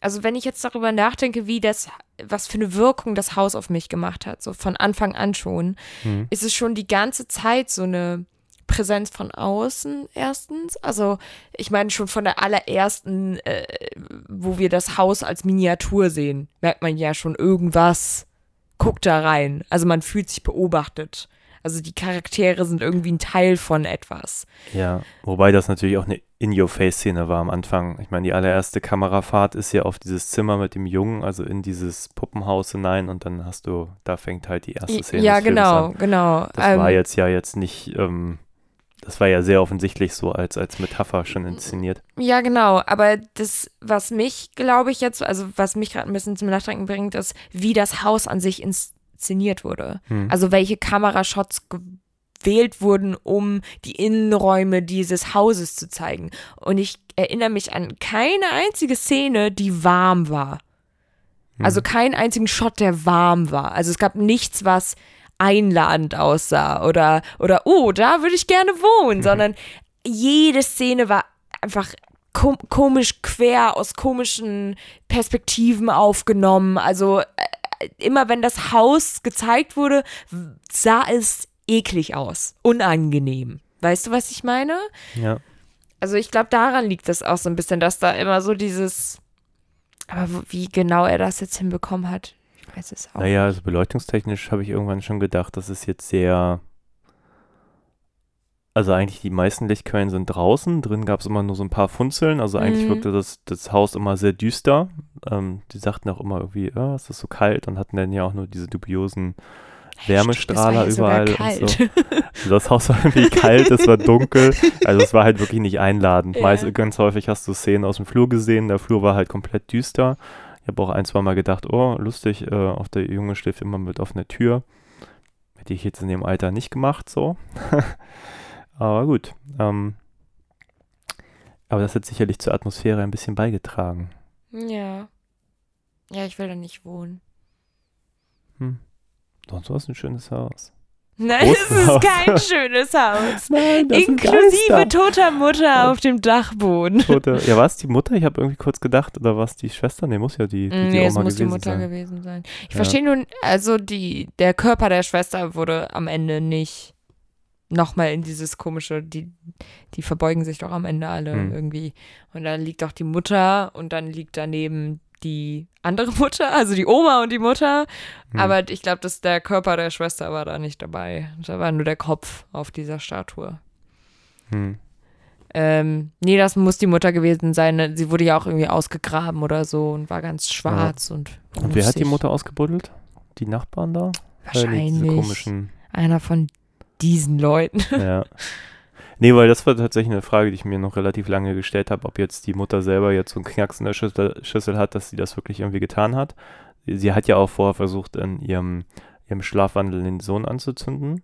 also wenn ich jetzt darüber nachdenke, wie das, was für eine Wirkung das Haus auf mich gemacht hat, so von Anfang an schon, Hm. ist es schon die ganze Zeit so eine Präsenz von außen erstens. Also ich meine schon von der allerersten, äh, wo wir das Haus als Miniatur sehen, merkt man ja schon irgendwas. Guckt da rein. Also man fühlt sich beobachtet. Also die Charaktere sind irgendwie ein Teil von etwas. Ja, wobei das natürlich auch eine In-Your-Face-Szene war am Anfang. Ich meine, die allererste Kamerafahrt ist ja auf dieses Zimmer mit dem Jungen, also in dieses Puppenhaus hinein und dann hast du, da fängt halt die erste Szene ja, des Films genau, an. genau. Das Ähm, war jetzt ja jetzt nicht, ähm, das war ja sehr offensichtlich so als, als Metapher schon inszeniert. Ja, genau. Aber das, was mich, glaube ich, jetzt, also was mich gerade ein bisschen zum Nachdenken bringt, ist, wie das Haus an sich inszeniert wurde. Hm. Also welche Kamerashots gewählt wurden, um die Innenräume dieses Hauses zu zeigen. Und ich erinnere mich an keine einzige Szene, die warm war. Also keinen einzigen Shot, der warm war. Also es gab nichts, was einladend aussah oder, oder oh, da würde ich gerne wohnen, sondern jede Szene war einfach kom komisch quer aus komischen Perspektiven aufgenommen. Also äh, immer wenn das Haus gezeigt wurde, sah es eklig aus, unangenehm. Weißt du, was ich meine? Ja. Also ich glaube, daran liegt es auch so ein bisschen, dass da immer so dieses, aber wie genau er das jetzt hinbekommen hat, ich weiß es auch. Naja, also beleuchtungstechnisch habe ich irgendwann schon gedacht, das ist jetzt sehr. Also eigentlich die meisten Lichtquellen sind draußen, drin gab es immer nur so ein paar Funzeln, also eigentlich Mhm. wirkte das, das Haus immer sehr düster. Ähm, die sagten auch immer irgendwie, ja, es ist so kalt und hatten dann ja auch nur diese dubiosen Wärmestrahler ja überall. Und so. Also das Haus war irgendwie kalt, es war dunkel, also es war halt wirklich nicht einladend. Ja. Meist, ganz häufig hast du Szenen aus dem Flur gesehen, der Flur war halt komplett düster. Ich habe auch ein, zwei Mal gedacht, oh, lustig, äh, auch der Junge schläft immer mit offener Tür. Hätte ich jetzt in dem Alter nicht gemacht, so. Aber gut. Ähm, aber das hat sicherlich zur Atmosphäre ein bisschen beigetragen. ja. Ja, ich will da nicht wohnen. Hm. Sonst war es ein schönes Haus. Nein, Großes es ist Haus. kein schönes Haus. Nein, Inklusive toter Mutter auf dem Dachboden. Tote. Ja, war es die Mutter? Ich habe irgendwie kurz gedacht, oder war es die Schwester? Nee, muss ja die, die, die Nee, es Oma muss die Mutter sein. gewesen sein. Ich Ja. verstehe nun, also die, der Körper der Schwester wurde am Ende nicht nochmal in dieses komische, die, die verbeugen sich doch am Ende alle Hm. irgendwie. Und dann liegt doch die Mutter und dann liegt daneben die andere Mutter, also die Oma und die Mutter. Hm. Aber ich glaube, dass der Körper der Schwester war da nicht dabei. Da war nur der Kopf auf dieser Statue. Hm. Ähm, nee, das muss die Mutter gewesen sein. Sie wurde ja auch irgendwie ausgegraben oder so und war ganz schwarz und. Und wer hat die. Mutter ausgebuddelt? Die Nachbarn da? Äh, Wahrscheinlich komischen. einer von diesen Leuten. ja. Nee, weil das war tatsächlich eine Frage, die ich mir noch relativ lange gestellt habe, ob jetzt die Mutter selber jetzt so einen Knacks in der Schüssel, Schüssel hat, dass sie das wirklich irgendwie getan hat. Sie, hat ja auch vorher versucht, in ihrem, ihrem Schlafwandel den Sohn anzuzünden.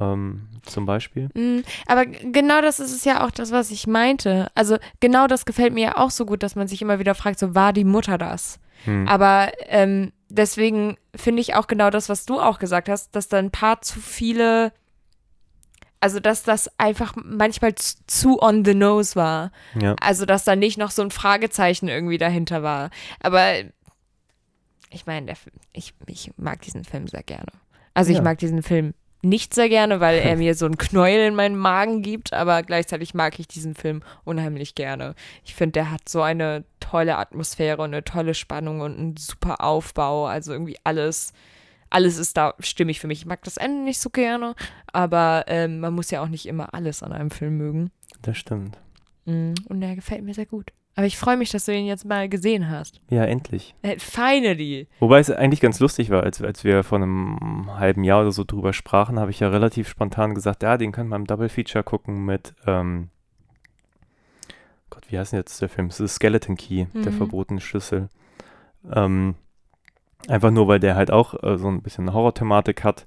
Ähm, zum Beispiel. Mm, Aber genau das ist es ja auch das, was ich meinte. Also genau das gefällt mir ja auch so gut, dass man sich immer wieder fragt, so war die Mutter das? Hm. Aber ähm, deswegen finde ich auch genau das, was du auch gesagt hast, dass da ein paar zu viele, also dass das einfach manchmal zu, on the nose war. ja. Also dass da nicht noch so ein Fragezeichen irgendwie dahinter war. Aber ich meine, ich, ich mag diesen Film sehr gerne. Also ich Ja. mag diesen Film nicht sehr gerne, weil er mir so einen Knäuel in meinen Magen gibt, aber gleichzeitig mag ich diesen Film unheimlich gerne. Ich finde, der hat so eine tolle Atmosphäre und eine tolle Spannung und einen super Aufbau. Also irgendwie alles, alles ist da stimmig für mich. Ich mag das Ende nicht so gerne, aber ähm, man muss ja auch nicht immer alles an einem Film mögen. Das stimmt. Mm, Und der gefällt mir sehr gut. Aber ich freue mich, dass du ihn jetzt mal gesehen hast. Ja, endlich. Äh, Finally. Wobei es eigentlich ganz lustig war, als, als wir vor einem halben Jahr oder so drüber sprachen, habe ich ja relativ spontan gesagt, ja, den können wir im Double Feature gucken mit, ähm, wie heißt denn jetzt der Film? Es ist Skeleton Key, der Mhm. verbotene Schlüssel. Ähm, einfach nur, weil der halt auch äh, so ein bisschen Horror-Thematik hat,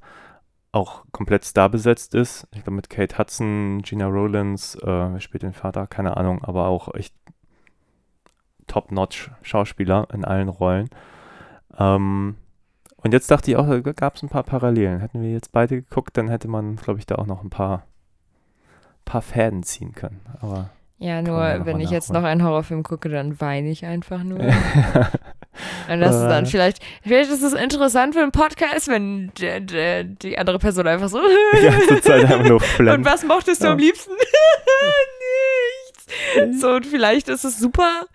auch komplett starbesetzt ist. Ich glaube mit Kate Hudson, Gina Rowlands, äh, wer spielt den Vater? Keine Ahnung, aber auch echt top-notch Schauspieler in allen Rollen. Ähm, und jetzt dachte ich auch, da gab es ein paar Parallelen. Hätten wir jetzt beide geguckt, dann hätte man, glaube ich, da auch noch ein paar, paar Fäden ziehen können. Aber Ja, nur wenn ich jetzt noch einen Horrorfilm gucke, dann weine ich einfach nur. Und das ist dann Äh. vielleicht, vielleicht ist es interessant für einen Podcast, wenn der, der, die andere Person einfach so. die ganze Zeit einfach nur und was mochtest du Ja. am liebsten? Nichts. So, und vielleicht ist es super,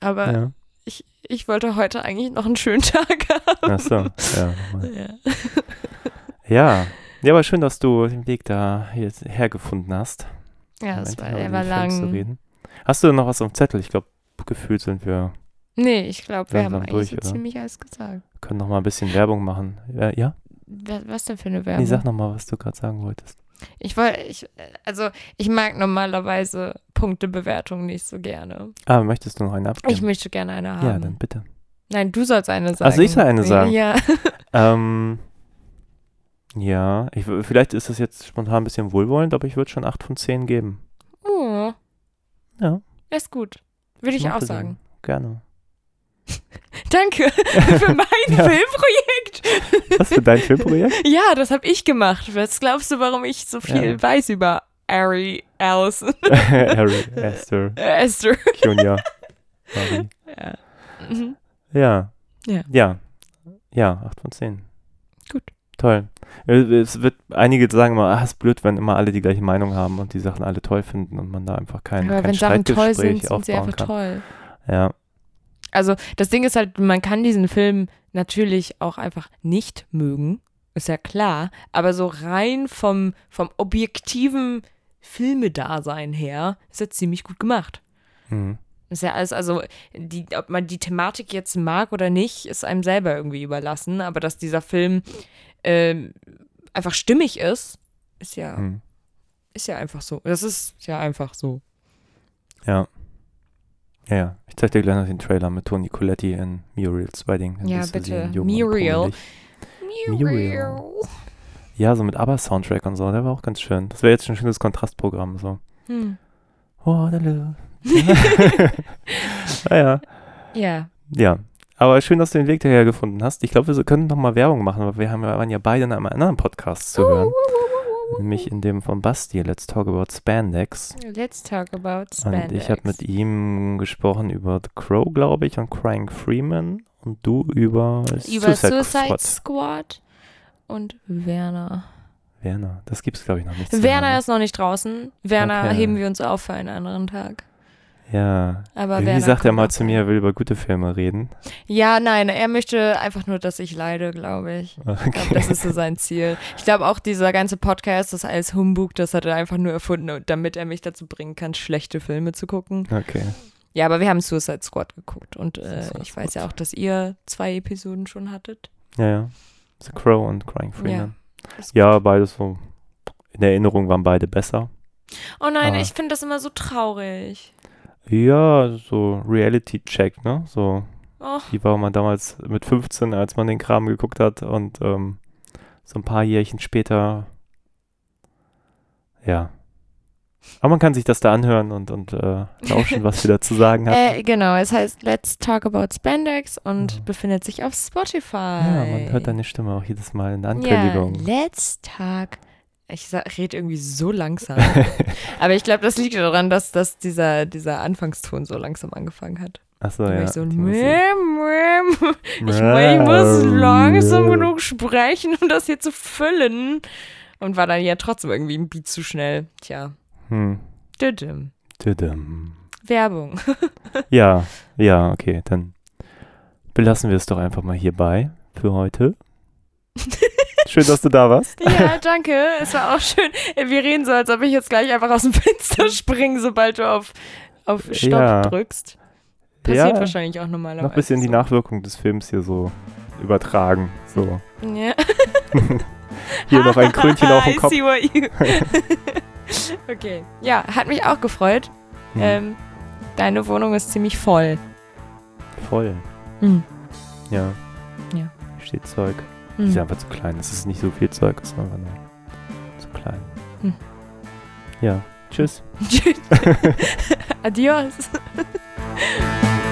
aber Ja. ich, ich wollte heute eigentlich noch einen schönen Tag haben. Ach so, ja. Ja. Ja. Ja, aber schön, dass du den Weg da jetzt hergefunden hast. Ja, das endlich war, war lang. Hast du noch was auf dem Zettel? Ich glaube, gefühlt sind wir, Nee, ich glaube, wir haben eigentlich durch, so oder? ziemlich alles gesagt. können noch mal ein bisschen Werbung machen. Ja? ja? Was, was denn für eine Nee, Werbung? sag noch mal, was du gerade sagen wolltest. Ich wollte, ich, also ich mag normalerweise Punktebewertungen nicht so gerne. Ah, möchtest du noch eine abgeben? Ich möchte gerne eine haben. ja, dann bitte. Nein, du sollst eine sagen. Also ich soll eine sagen? Ja. Ähm, ja, ich, vielleicht ist das jetzt spontan ein bisschen wohlwollend, aber ich würde schon 8 von 10 geben. Oh, Ja, ist gut. Würde ich mochte auch sagen. Gerne. Danke für mein Ja. Filmprojekt. Was für dein Filmprojekt? Ja, das habe ich gemacht. Was glaubst du, warum ich so viel Ja. weiß über Ari Allison? Harry, Esther, Äh, Esther. Junior. Ja. Mhm. Ja. Ja. Ja. Ja, 8 von 10. Gut. Toll. Äh, Es wird, einige sagen immer, ah, ist blöd, wenn immer alle die gleiche Meinung haben und die Sachen alle toll finden und man da einfach kein, Aber kein wenn Sachen toll sind, sind sie einfach kann. toll. Ja. Also das Ding ist halt, man kann diesen Film natürlich auch einfach nicht mögen, ist ja klar, aber so rein vom, vom objektiven Filmedasein her ist er ziemlich gut gemacht. Mhm. Ist ja alles, also die, ob man die Thematik jetzt mag oder nicht, ist einem selber irgendwie überlassen, aber dass dieser Film ähm, einfach stimmig ist, ist ja, Mhm. ist ja einfach so. Das ist ja einfach so. Ja. Ja, ja. Ich zeig dir gleich noch den Trailer mit Toni Coletti in Muriel's Wedding. Ja, bitte. Muriel. Muriel. Ja, so mit ABBA-Soundtrack und so. Der war auch ganz schön. Das wäre jetzt schon ein schönes Kontrastprogramm. So. Hm. Waterloo. naja. Ja. Ja. Aber schön, dass du den Weg daher gefunden hast. Ich glaube, wir können noch mal Werbung machen, weil wir haben, ja- waren ja beide in einem anderen Podcast zu hören. Nämlich in dem von Basti, Let's Talk About Spandex. Let's talk about Spandex. Und ich habe mit ihm gesprochen über The Crow, glaube ich, und Crying Freeman. Und du über, über Suicide, Squad. Squad. und Werner. Werner, das gibt's, glaube ich, noch nicht. Werner ist noch nicht draußen. Werner Okay. heben wir uns auf für einen anderen Tag. Ja. Aber Irgendwie sagt er mal zu mir, er will über gute Filme reden. Ja, nein, er möchte einfach nur, dass ich leide, glaube ich. Ich glaube, das ist so sein Ziel. Ich glaube auch, dieser ganze Podcast, das alles Humbug, das hat er einfach nur erfunden, damit er mich dazu bringen kann, schlechte Filme zu gucken. Okay. Ja, aber wir haben Suicide Squad geguckt und äh, ich weiß ja auch, dass ihr zwei Episoden schon hattet. Ja, ja. The Crow und Crying Freeman. Ist Ja, beides so. In Erinnerung waren beide besser. Oh nein, Aber- ich finde das immer so traurig. Ja, so Reality-Check, ne? So, Oh, wie war man damals mit 15, als man den Kram geguckt hat und ähm, so ein paar Jährchen später, ja. Aber man kann sich das da anhören und, und äh, lauschen, was wir dazu sagen haben. äh, genau, es heißt Let's Talk About Spandex und Ja. befindet sich auf Spotify. ja, man hört deine Stimme auch jedes Mal in der Ja, Ankündigung. Let's Talk. Ich rede irgendwie so langsam. Aber ich glaube, das liegt daran, dass, dass dieser, dieser Anfangston so langsam angefangen hat. Achso, ja. ich so, Musik. mäm. Ich, ich muss langsam genug sprechen, um das hier zu füllen. Und war dann ja trotzdem irgendwie ein Beat zu schnell. Tja. Hm. Düdüm. Tüdüm. Werbung. Ja, ja, okay, dann belassen wir es doch einfach mal hierbei für heute. Schön, dass du da warst. Ja, danke. Es war auch schön. Wir reden so, als ob ich jetzt gleich einfach aus dem Fenster springe, sobald du auf, auf Stopp Ja. drückst. Passiert Ja, wahrscheinlich auch normalerweise. noch ein bisschen die so. Nachwirkung des Films hier so übertragen. So, Ja. hier noch ein Krönchen auf dem Kopf. okay. Ja, hat mich auch gefreut. Hm. Ähm, Deine Wohnung ist ziemlich voll. Voll. Hm. Ja. Ja. Hier steht Zeug. Hm. Ist ja einfach zu klein. Es ist nicht so viel Zeug, es ist einfach nur zu klein. Hm. Ja. Tschüss. Tschüss. Adios.